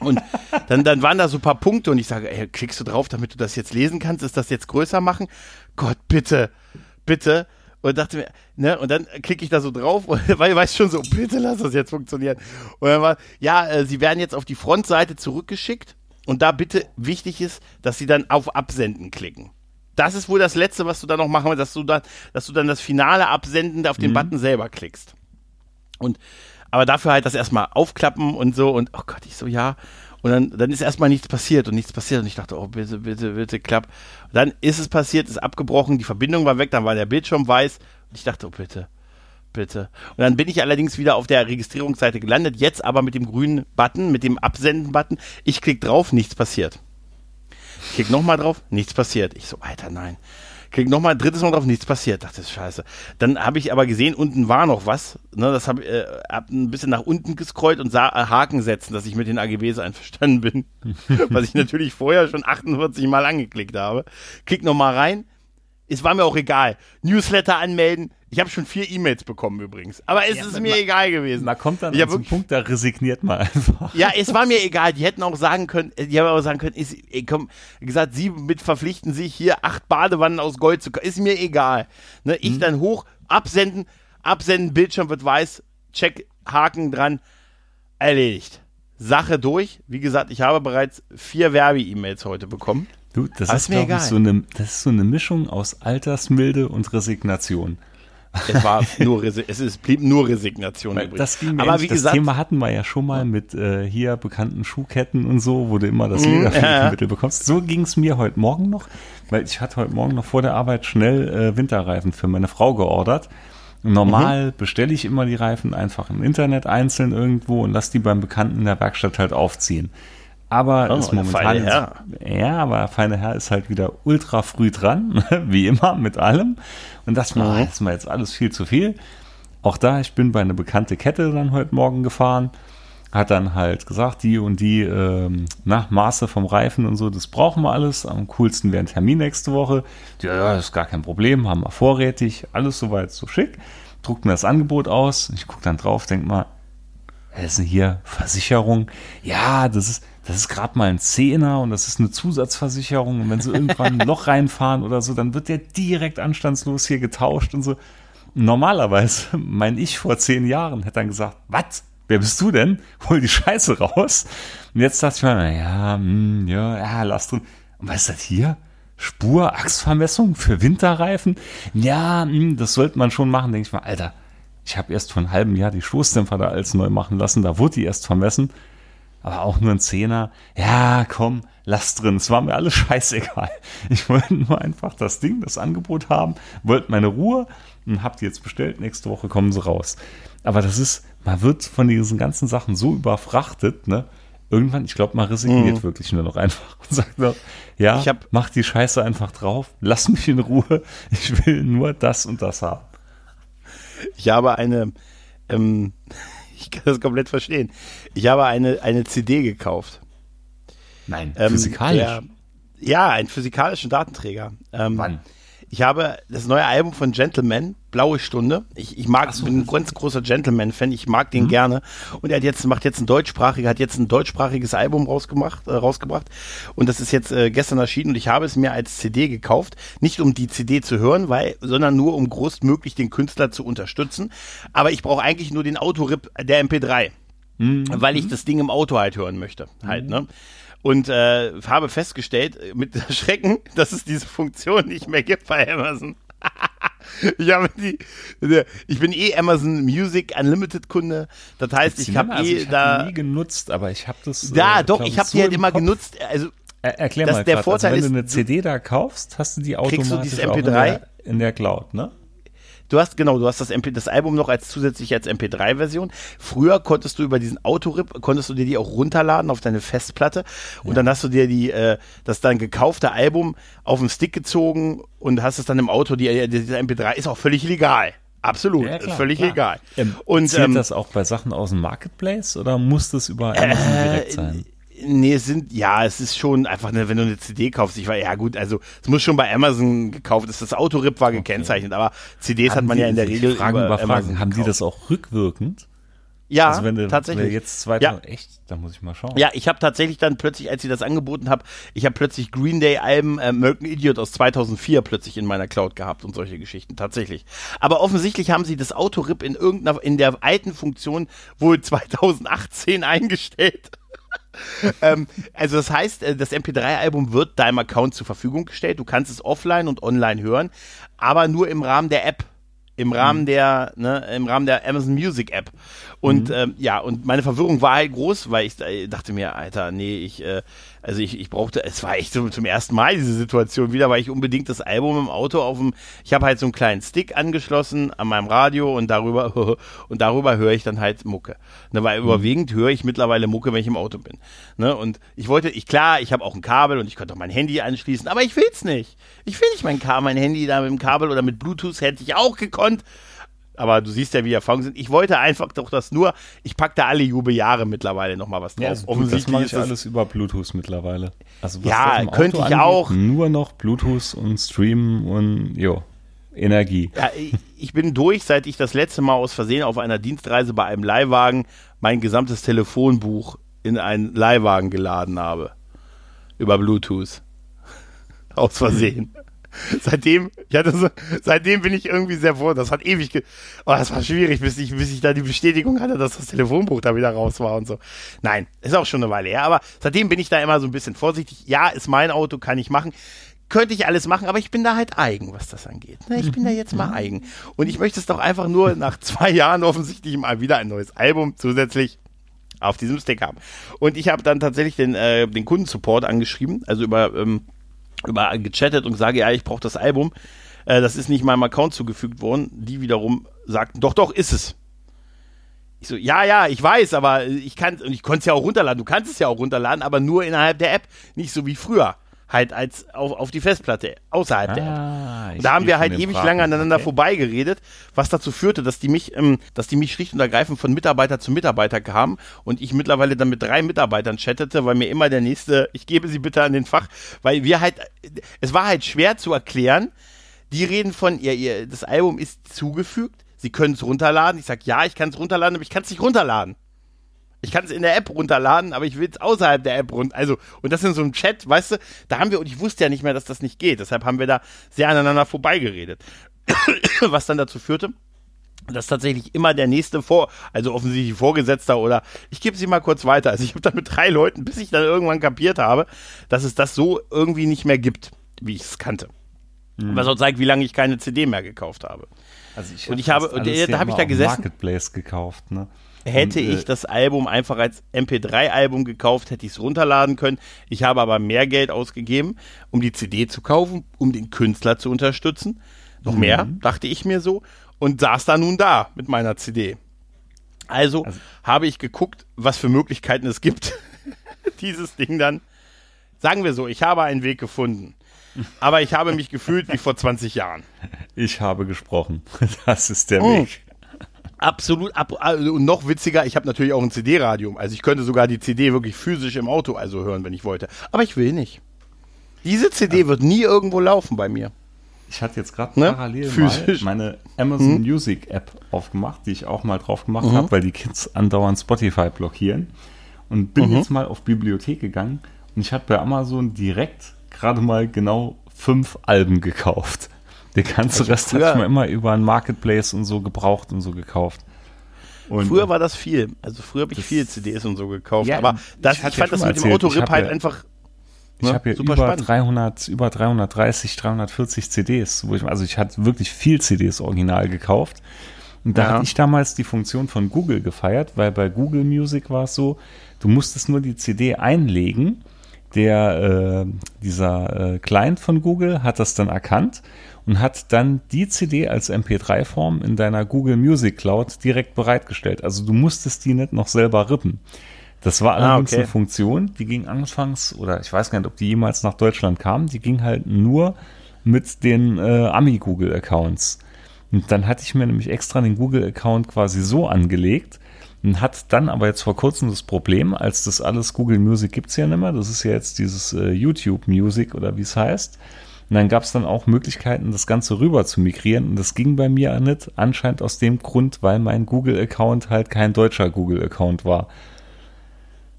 Und dann, dann waren da so ein paar Punkte und ich sage, ey, klickst du drauf, damit du das jetzt lesen kannst? Ist das jetzt größer machen? Gott, bitte, bitte. und dachte mir, ne, und dann klicke ich da so drauf, weil ich weiß schon so, bitte lass das jetzt funktionieren. Und dann war, ja, äh, sie werden jetzt auf die Frontseite zurückgeschickt und da bitte wichtig ist, dass sie dann auf Absenden klicken. Das ist wohl das Letzte, was du da noch machen willst, dass du dann, dass du dann das finale Absenden auf den mhm. Button selber klickst. Und, aber dafür halt das erstmal aufklappen und so und, oh Gott, ich so, ja. Und dann, dann ist erstmal nichts passiert und nichts passiert und ich dachte, oh bitte, bitte, bitte, klapp. Und dann ist es passiert, ist abgebrochen, die Verbindung war weg, dann war der Bildschirm weiß und ich dachte, oh bitte, bitte. Und dann bin ich allerdings wieder auf der Registrierungsseite gelandet, jetzt aber mit dem grünen Button, mit dem Absenden-Button. Ich klicke drauf, nichts passiert. Klick nochmal drauf, nichts passiert. Ich so, Alter, nein. Klick nochmal, drittes Mal drauf, nichts passiert. Dachte, scheiße. Dann habe ich aber gesehen, unten war noch was. Ne, das habe äh, hab ein bisschen nach unten gescrollt und sah äh, Haken setzen, dass ich mit den AGBs einverstanden bin. was ich natürlich vorher schon 48 Mal angeklickt habe. Klick nochmal rein. Es war mir auch egal. Newsletter anmelden, ich habe schon vier E-Mails bekommen übrigens. Aber es ja, ist mir egal gewesen.
Man kommt dann an zum Punkt, da resigniert man einfach.
Ja, es war mir egal. Die hätten auch sagen können, die haben auch sagen können, ist, komm, gesagt, sie mit verpflichten sich hier acht Badewannen aus Gold zu Ist mir egal. Ne, ich mhm. dann hoch, absenden, absenden, Bildschirm wird weiß, check, Haken dran, erledigt. Sache durch. Wie gesagt, ich habe bereits vier Werbe-E-Mails heute bekommen.
Du, das ist, ist mir egal. So eine, das ist so eine Mischung aus Altersmilde und Resignation.
Es war nur, es, ist, blieb nur Resignation
übrig. Das ging mir Aber wie das gesagt, Thema hatten wir ja schon mal mit äh, hier bekannten Schuhketten und so, wo du immer das mhm, Lederfleckenmittel ja. bekommst. So ging es mir heute Morgen noch, weil ich hatte heute Morgen noch vor der Arbeit schnell äh, Winterreifen für meine Frau geordert. Normal mhm. bestelle ich immer die Reifen einfach im Internet einzeln irgendwo und lasse die beim Bekannten in der Werkstatt halt aufziehen. Aber oh, ist momentan. Herr. Ja, aber feine Herr ist halt wieder ultra früh dran, wie immer mit allem. Und das war, mhm. ist mir jetzt alles viel zu viel. Auch da, ich bin bei einer bekannte Kette dann heute Morgen gefahren. Hat dann halt gesagt, die und die ähm, na, Maße vom Reifen und so, das brauchen wir alles. Am coolsten wäre ein Termin nächste Woche. Ja, ja, ist gar kein Problem, haben wir vorrätig, alles soweit so schick. Druckt mir das Angebot aus. Ich gucke dann drauf, denk mal, was ist denn hier Versicherung? Ja, das ist, das ist gerade mal ein Zehner und das ist eine Zusatzversicherung. Und wenn sie irgendwann ein Loch reinfahren oder so, dann wird der direkt anstandslos hier getauscht und so. Normalerweise, mein Ich vor zehn Jahren hätte dann gesagt, was? Wer bist du denn? Hol die Scheiße raus. Und jetzt dachte ich mir, naja, hm, ja, ja, lass drin. Und was ist das hier? Spur, Achsvermessung für Winterreifen? Ja, hm, das sollte man schon machen, denke ich mal. Alter, ich habe erst vor einem halben Jahr die Stoßdämpfer da alles neu machen lassen. Da wurde die erst vermessen aber auch nur ein Zehner. Ja, komm, lass drin. Es war mir alles scheißegal. Ich wollte nur einfach das Ding, das Angebot haben, wollte meine Ruhe und hab die jetzt bestellt. Nächste Woche kommen sie raus. Aber das ist, man wird von diesen ganzen Sachen so überfrachtet, ne? Irgendwann, ich glaube, man resigniert mhm. wirklich nur noch einfach und sagt noch, ja, hab, mach die Scheiße einfach drauf, lass mich in Ruhe, ich will nur das und das haben.
Ich habe eine, ähm, ich kann das komplett verstehen. Ich habe eine, eine CD gekauft.
Nein, ähm, physikalisch. Der,
ja, einen physikalischen Datenträger.
Ähm, Wann?
Ich habe das neue Album von Gentleman, Blaue Stunde. Ich, ich mag, so, bin ein ganz großer Gentleman-Fan. Ich mag den mhm. gerne. Und er hat jetzt, macht jetzt ein deutschsprachiger, hat jetzt ein deutschsprachiges Album rausgemacht, äh, rausgebracht. Und das ist jetzt äh, gestern erschienen und ich habe es mir als CD gekauft. Nicht um die CD zu hören, weil, sondern nur um großmöglich den Künstler zu unterstützen. Aber ich brauche eigentlich nur den Autorip der MP3. Mhm. Weil ich das Ding im Auto halt hören möchte. Halt, mhm. ne? Und äh, habe festgestellt äh, mit Schrecken, dass es diese Funktion nicht mehr gibt bei Amazon. ich habe die, ich bin eh Amazon Music Unlimited Kunde. Das heißt, ich habe also eh
ich
da
nie genutzt, aber ich habe das.
Ja, äh, doch, ich habe die halt immer Kopf. genutzt. Also
er, erklär mal, der grad, also Vorteil also wenn du eine CD da kaufst, hast du die automatisch kriegst du dieses MP3 in der, in der Cloud, ne?
Du hast, genau, du hast das, MP, das Album noch als zusätzlich als MP3-Version. Früher konntest du über diesen Autorip, konntest du dir die auch runterladen auf deine Festplatte und ja. dann hast du dir die, äh, das dann gekaufte Album auf den Stick gezogen und hast es dann im Auto, die, äh, dieser MP3 ist auch völlig legal. Absolut, ja, klar, völlig klar. egal.
Ähm, und zählt ähm, das auch bei Sachen aus dem Marketplace oder muss das über Amazon äh, direkt sein?
Nee, es sind, ja, es ist schon einfach, ne, wenn du eine CD kaufst, ich war, ja gut, also es muss schon bei Amazon gekauft, ist das Autorip war gekennzeichnet, okay. aber CDs Haben hat man die, ja in der Regel
Fragen über, über Fragen. Haben gekauft. die das auch rückwirkend?
Ja,
also wenn du,
tatsächlich.
Wenn jetzt 2000, ja. echt, da muss ich mal schauen.
Ja, ich habe tatsächlich dann plötzlich, als ich das angeboten habe, ich habe plötzlich Green Day Alben äh, American Idiot aus 2004 plötzlich in meiner Cloud gehabt und solche Geschichten tatsächlich. Aber offensichtlich haben sie das Autorip in irgendeiner in der alten Funktion wohl 2018 eingestellt. ähm, also das heißt, äh, das MP3-Album wird deinem Account zur Verfügung gestellt. Du kannst es offline und online hören, aber nur im Rahmen der App im Rahmen mhm. der, ne, im Rahmen der Amazon Music App. Und mhm. ähm, ja, und meine Verwirrung war halt groß, weil ich äh, dachte mir, Alter, nee, ich, äh, also ich, ich brauchte, es war echt so zum ersten Mal diese Situation wieder, weil ich unbedingt das Album im Auto auf dem, ich habe halt so einen kleinen Stick angeschlossen an meinem Radio und darüber und darüber höre ich dann halt Mucke. Ne, weil mhm. überwiegend höre ich mittlerweile Mucke, wenn ich im Auto bin. Ne, und ich wollte, ich klar, ich habe auch ein Kabel und ich könnte auch mein Handy anschließen, aber ich will's nicht. Ich will nicht mein, mein Handy da mit dem Kabel oder mit Bluetooth hätte ich auch gekonnt aber du siehst ja, wie Erfahrungen sind. Ich wollte einfach doch das nur, ich packe da alle Jubeljahre mittlerweile nochmal was drauf. Ja,
also Offensichtlich das mache ich alles über Bluetooth mittlerweile.
Also ja, könnte ich angeht, auch.
Nur noch Bluetooth und Streamen und jo, Energie.
Ja, ich bin durch, seit ich das letzte Mal aus Versehen auf einer Dienstreise bei einem Leihwagen mein gesamtes Telefonbuch in einen Leihwagen geladen habe. Über Bluetooth. aus Versehen. seitdem, ich hatte so, seitdem bin ich irgendwie sehr froh. Das hat ewig, ge oh, das war schwierig, bis ich, bis ich da die Bestätigung hatte, dass das Telefonbuch da wieder raus war und so. Nein, ist auch schon eine Weile her, aber seitdem bin ich da immer so ein bisschen vorsichtig. Ja, ist mein Auto, kann ich machen. Könnte ich alles machen, aber ich bin da halt eigen, was das angeht. Ich bin da jetzt mal eigen. Und ich möchte es doch einfach nur nach zwei Jahren offensichtlich mal wieder ein neues Album zusätzlich auf diesem Stick haben. Und ich habe dann tatsächlich den, äh, den Kundensupport angeschrieben, also über ähm, über gechattet und sage, ja, ich brauche das Album. Äh, das ist nicht meinem Account zugefügt worden. Die wiederum sagten, doch, doch, ist es. Ich so, ja, ja, ich weiß, aber ich kann, und ich konnte es ja auch runterladen. Du kannst es ja auch runterladen, aber nur innerhalb der App. Nicht so wie früher halt als auf, auf die Festplatte außerhalb ah, der App. Ah, da haben wir halt ewig Fragen. lange aneinander okay. vorbeigeredet, was dazu führte, dass die mich, ähm, dass die mich schlicht und ergreifend von Mitarbeiter zu Mitarbeiter kamen und ich mittlerweile dann mit drei Mitarbeitern chattete, weil mir immer der nächste, ich gebe sie bitte an den Fach, weil wir halt, es war halt schwer zu erklären. Die reden von, ihr, ihr, das Album ist zugefügt, sie können es runterladen. Ich sag, ja, ich kann es runterladen, aber ich kann es nicht runterladen. Ich kann es in der App runterladen, aber ich will es außerhalb der App runter. Also, und das in so einem Chat, weißt du, da haben wir, und ich wusste ja nicht mehr, dass das nicht geht. Deshalb haben wir da sehr aneinander vorbeigeredet. Was dann dazu führte, dass tatsächlich immer der nächste vor, also offensichtlich Vorgesetzter oder ich gebe sie mal kurz weiter. Also ich habe da mit drei Leuten, bis ich dann irgendwann kapiert habe, dass es das so irgendwie nicht mehr gibt, wie ich es kannte. Mhm. Was auch zeigt, wie lange ich keine CD mehr gekauft habe.
Also ich und ich habe, und da habe ich da gesessen. Marketplace gekauft, ne?
Hätte und, äh, ich das Album einfach als MP3-Album gekauft, hätte ich es runterladen können. Ich habe aber mehr Geld ausgegeben, um die CD zu kaufen, um den Künstler zu unterstützen. Noch mhm. mehr, dachte ich mir so. Und saß da nun da mit meiner CD. Also, also habe ich geguckt, was für Möglichkeiten es gibt, dieses Ding dann. Sagen wir so, ich habe einen Weg gefunden. Aber ich habe mich gefühlt wie vor 20 Jahren.
Ich habe gesprochen. Das ist der mhm. Weg.
Absolut. Ab, also und noch witziger, ich habe natürlich auch ein CD-Radio. Also ich könnte sogar die CD wirklich physisch im Auto also hören, wenn ich wollte. Aber ich will nicht. Diese CD ja. wird nie irgendwo laufen bei mir.
Ich hatte jetzt gerade ne? parallel Physisch. meine Amazon mhm. Music App aufgemacht, die ich auch mal drauf gemacht mhm. habe, weil die Kids andauernd Spotify blockieren. Und bin mhm. jetzt mal auf Bibliothek gegangen und ich habe bei Amazon direkt gerade mal genau fünf Alben gekauft. Den ganzen also Rest habe ich mir immer über ein Marketplace und so gebraucht und so gekauft.
Und früher war das viel. Also früher habe ich viel CDs und so gekauft. Ja, aber das, ich, ich fand das mit erzählt. dem Autorip halt ja, einfach.
Ich ne, habe ja über 300, über 330, 340 CDs, wo ich, also ich hatte wirklich viel CDs original gekauft. Und da ja. hatte ich damals die Funktion von Google gefeiert, weil bei Google Music war es so, du musstest nur die CD einlegen. Der, äh, dieser äh, Client von Google hat das dann erkannt und hat dann die CD als MP3-Form in deiner Google Music Cloud direkt bereitgestellt. Also du musstest die nicht noch selber rippen. Das war ah, allerdings ah, okay. eine Funktion, die ging anfangs, oder ich weiß gar nicht, ob die jemals nach Deutschland kam, die ging halt nur mit den äh, Ami-Google-Accounts. Und dann hatte ich mir nämlich extra den Google-Account quasi so angelegt und hat dann aber jetzt vor kurzem das Problem, als das alles Google Music gibt's ja nicht mehr, das ist ja jetzt dieses äh, YouTube Music oder wie es heißt, Und dann gab es dann auch Möglichkeiten, das Ganze rüber zu migrieren. Und das ging bei mir nicht, anscheinend aus dem Grund, weil mein Google-Account halt kein deutscher Google-Account war.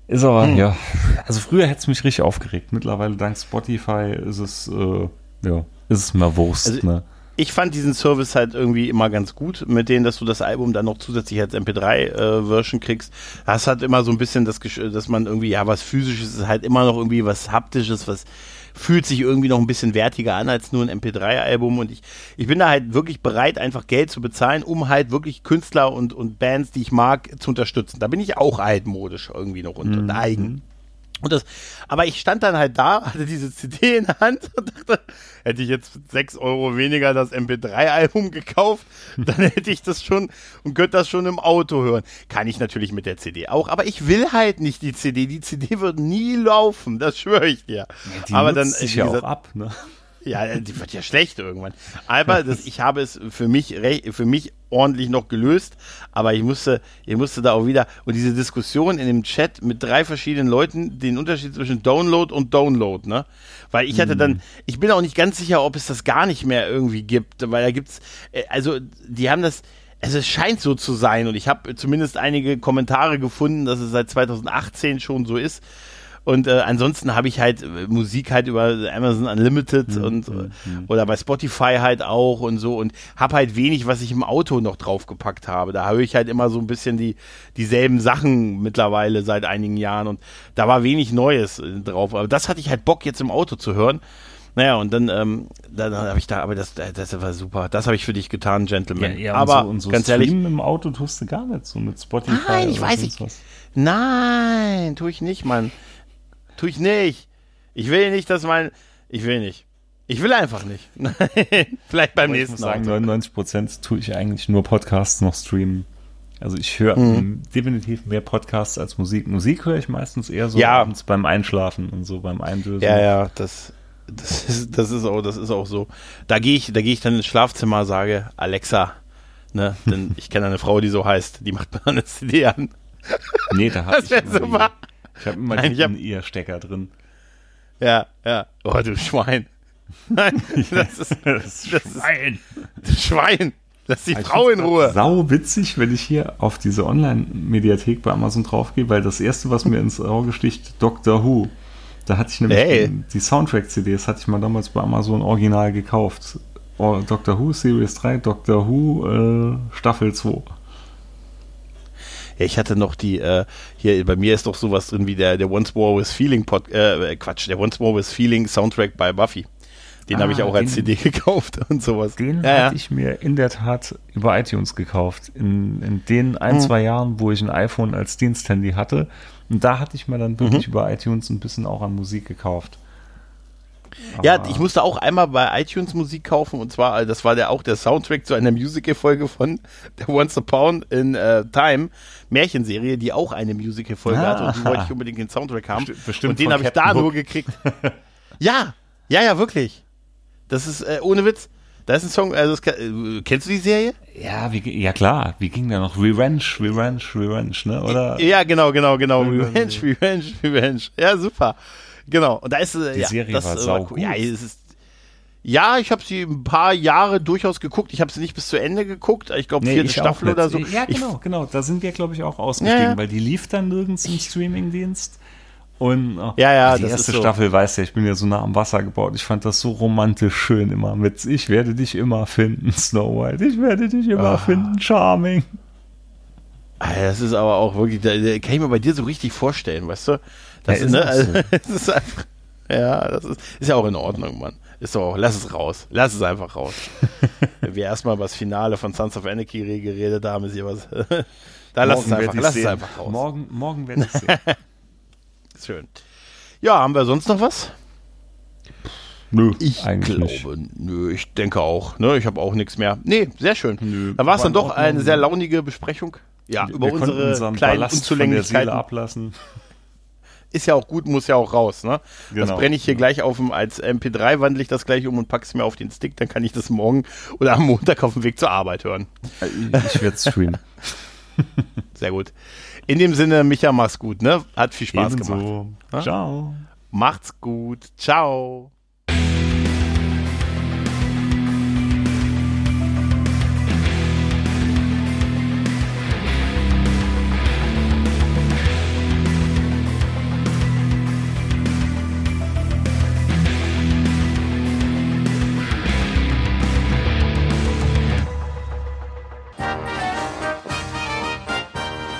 Ist aber, hm. ja, also früher hätte es mich richtig aufgeregt. Mittlerweile dank Spotify ist es, äh, ja, ist es mehr Wurst, also, ne?
Ich fand diesen Service halt irgendwie immer ganz gut, mit denen, dass du das Album dann noch zusätzlich als MP3-Version äh, kriegst. Das hat immer so ein bisschen das, dass man irgendwie, ja, was physisches ist halt immer noch irgendwie was haptisches, was fühlt sich irgendwie noch ein bisschen wertiger an als nur ein MP3-Album und ich, ich bin da halt wirklich bereit, einfach Geld zu bezahlen, um halt wirklich Künstler und, und Bands, die ich mag, zu unterstützen. Da bin ich auch altmodisch irgendwie noch und, mhm. und eigen. Und das, aber ich stand dann halt da, hatte diese CD in der Hand und dachte, hätte ich jetzt sechs Euro weniger das MP3-Album gekauft, dann hätte ich das schon und könnte das schon im Auto hören. Kann ich natürlich mit der CD auch, aber ich will halt nicht die CD. Die CD wird nie laufen, das schwöre ich dir.
Ja, aber dann sich ja auch ab, ne?
Ja, die wird ja schlecht irgendwann. Aber das, ich habe es für mich, für mich ordentlich noch gelöst, aber ich musste, ich musste da auch wieder, und diese Diskussion in dem Chat mit drei verschiedenen Leuten, den Unterschied zwischen Download und Download, ne? Weil ich hatte dann, mhm. ich bin auch nicht ganz sicher, ob es das gar nicht mehr irgendwie gibt, weil da gibt's, äh, also die haben das, also es scheint so zu sein und ich habe zumindest einige Kommentare gefunden, dass es seit 2018 schon so ist und äh, ansonsten habe ich halt äh, Musik halt über Amazon Unlimited mhm. und mhm. oder bei Spotify halt auch und so und habe halt wenig, was ich im Auto noch draufgepackt habe. Da höre ich halt immer so ein bisschen die dieselben Sachen mittlerweile seit einigen Jahren und da war wenig Neues äh, drauf. Aber das hatte ich halt Bock jetzt im Auto zu hören. Naja, und dann, ähm, dann habe ich da, aber das, das war super. Das habe ich für dich getan, Gentleman. Ja, ja, aber
und so, und
so ganz ehrlich,
im Auto tust du gar nicht so mit Spotify.
Nein, ich weiß nicht. Nein, tue ich nicht, Mann. Tu ich nicht. Ich will nicht, dass mein. Ich will nicht. Ich will einfach nicht. Vielleicht beim Aber nächsten
Mal. Ich muss sagen, 99 Prozent tue ich eigentlich nur Podcasts noch streamen. Also ich höre mhm. definitiv mehr Podcasts als Musik. Musik höre ich meistens eher so
ja.
abends beim Einschlafen und so beim Eindösen.
Ja, ja, das, das, ist, das, ist auch, das ist auch so. Da gehe ich, da gehe ich dann ins Schlafzimmer, sage, Alexa, ne, denn ich kenne eine Frau, die so heißt, die macht mir eine CD an.
Nee, da habe ich
super.
Ich habe immer Nein, den Ear-Stecker drin.
Ja, ja. Oh, du Schwein. Nein, das ist, das, das
Schwein.
Ist, Schwein. Lass die Frau in Ruhe.
Sau witzig, wenn ich hier auf diese Online-Mediathek bei Amazon draufgehe, weil das erste, was mir ins Auge sticht, Doctor Who. Da hatte ich nämlich hey. die, die Soundtrack-CDs, hatte ich mal damals bei Amazon original gekauft. Oh, Doctor Who Series 3, Doctor Who äh, Staffel 2.
Ja, ich hatte noch die, äh, hier bei mir ist doch sowas drin wie der, der Once More with Feeling Pod, äh, Quatsch, der Once More with Feeling Soundtrack bei Buffy. Den ah, habe ich auch als den, CD gekauft und sowas.
Den ja, hatte ich mir in der Tat über iTunes gekauft. In, in den ein, mhm. zwei Jahren, wo ich ein iPhone als Diensthandy hatte. Und da hatte ich mir dann wirklich mhm. über iTunes ein bisschen auch an Musik gekauft.
Aber ja, ich musste auch einmal bei iTunes Musik kaufen und zwar, das war der auch der Soundtrack zu einer Musical-Folge von der Once Upon in uh, Time Märchenserie, die auch eine Musical-Folge ah. hatte und die wollte ich unbedingt den Soundtrack haben.
Bestimmt
und den habe ich da Hook. nur gekriegt. ja, ja, ja, wirklich. Das ist äh, ohne Witz. Da ist ein Song, also das, äh, kennst du die Serie?
Ja, wie, ja klar, wie ging der noch? Revenge, Revenge, Revenge, ne? Oder?
Ja, genau, genau, genau. Revenge, Revenge, Revenge. Ja, super. Genau. Und da ist
äh,
die
ja, Serie das, war sau gut.
Ja, es ist, ja, ich habe sie ein paar Jahre durchaus geguckt. Ich habe sie nicht bis zu Ende geguckt. Ich glaube, nee, vierte Staffel oder so.
Ja, genau, ich, genau. Da sind wir, glaube ich, auch ausgestiegen, ja, weil die lief dann nirgends im Streamingdienst. Und oh,
ja, ja,
die erste Staffel, so. weißt du, ich bin ja so nah am Wasser gebaut. Ich fand das so romantisch schön immer mit Ich werde dich immer finden, Snow White. Ich werde dich immer oh. finden, Charming.
Das ist aber auch wirklich, da, kann ich mir bei dir so richtig vorstellen, weißt du? Das, ja, ist, ne, also, das ist einfach, ja, das ist, ist ja auch in Ordnung, Mann. Ist doch auch, lass es raus. Lass es einfach raus. Wenn wir erstmal über das Finale von Sons of Anarchy geredet haben, ist hier was. da lass es einfach, lass es einfach raus.
Morgen, morgen werde ich sehen.
Schön. Ja, haben wir sonst noch was?
Nö,
ich glaube, nicht. nö, ich denke auch. Ne, ich habe auch nichts mehr. Nee, sehr schön. Nö, da war es dann doch eine sehr launige Besprechung. Ja, wir über unsere kleinen Ballast Unzulänglichkeiten
ablassen
ist ja auch gut, muss ja auch raus. Ne? Genau. Das brenne ich hier gleich auf dem, als MP3 wandle ich das gleich um und packe es mir auf den Stick, dann kann ich das morgen oder am Montag auf dem Weg zur Arbeit hören.
Ich werde streamen.
Sehr gut. In dem Sinne, Micha, mach's gut, ne? Hat viel Spaß Ebenso. gemacht.
Ne? Ciao.
Macht's gut. Ciao.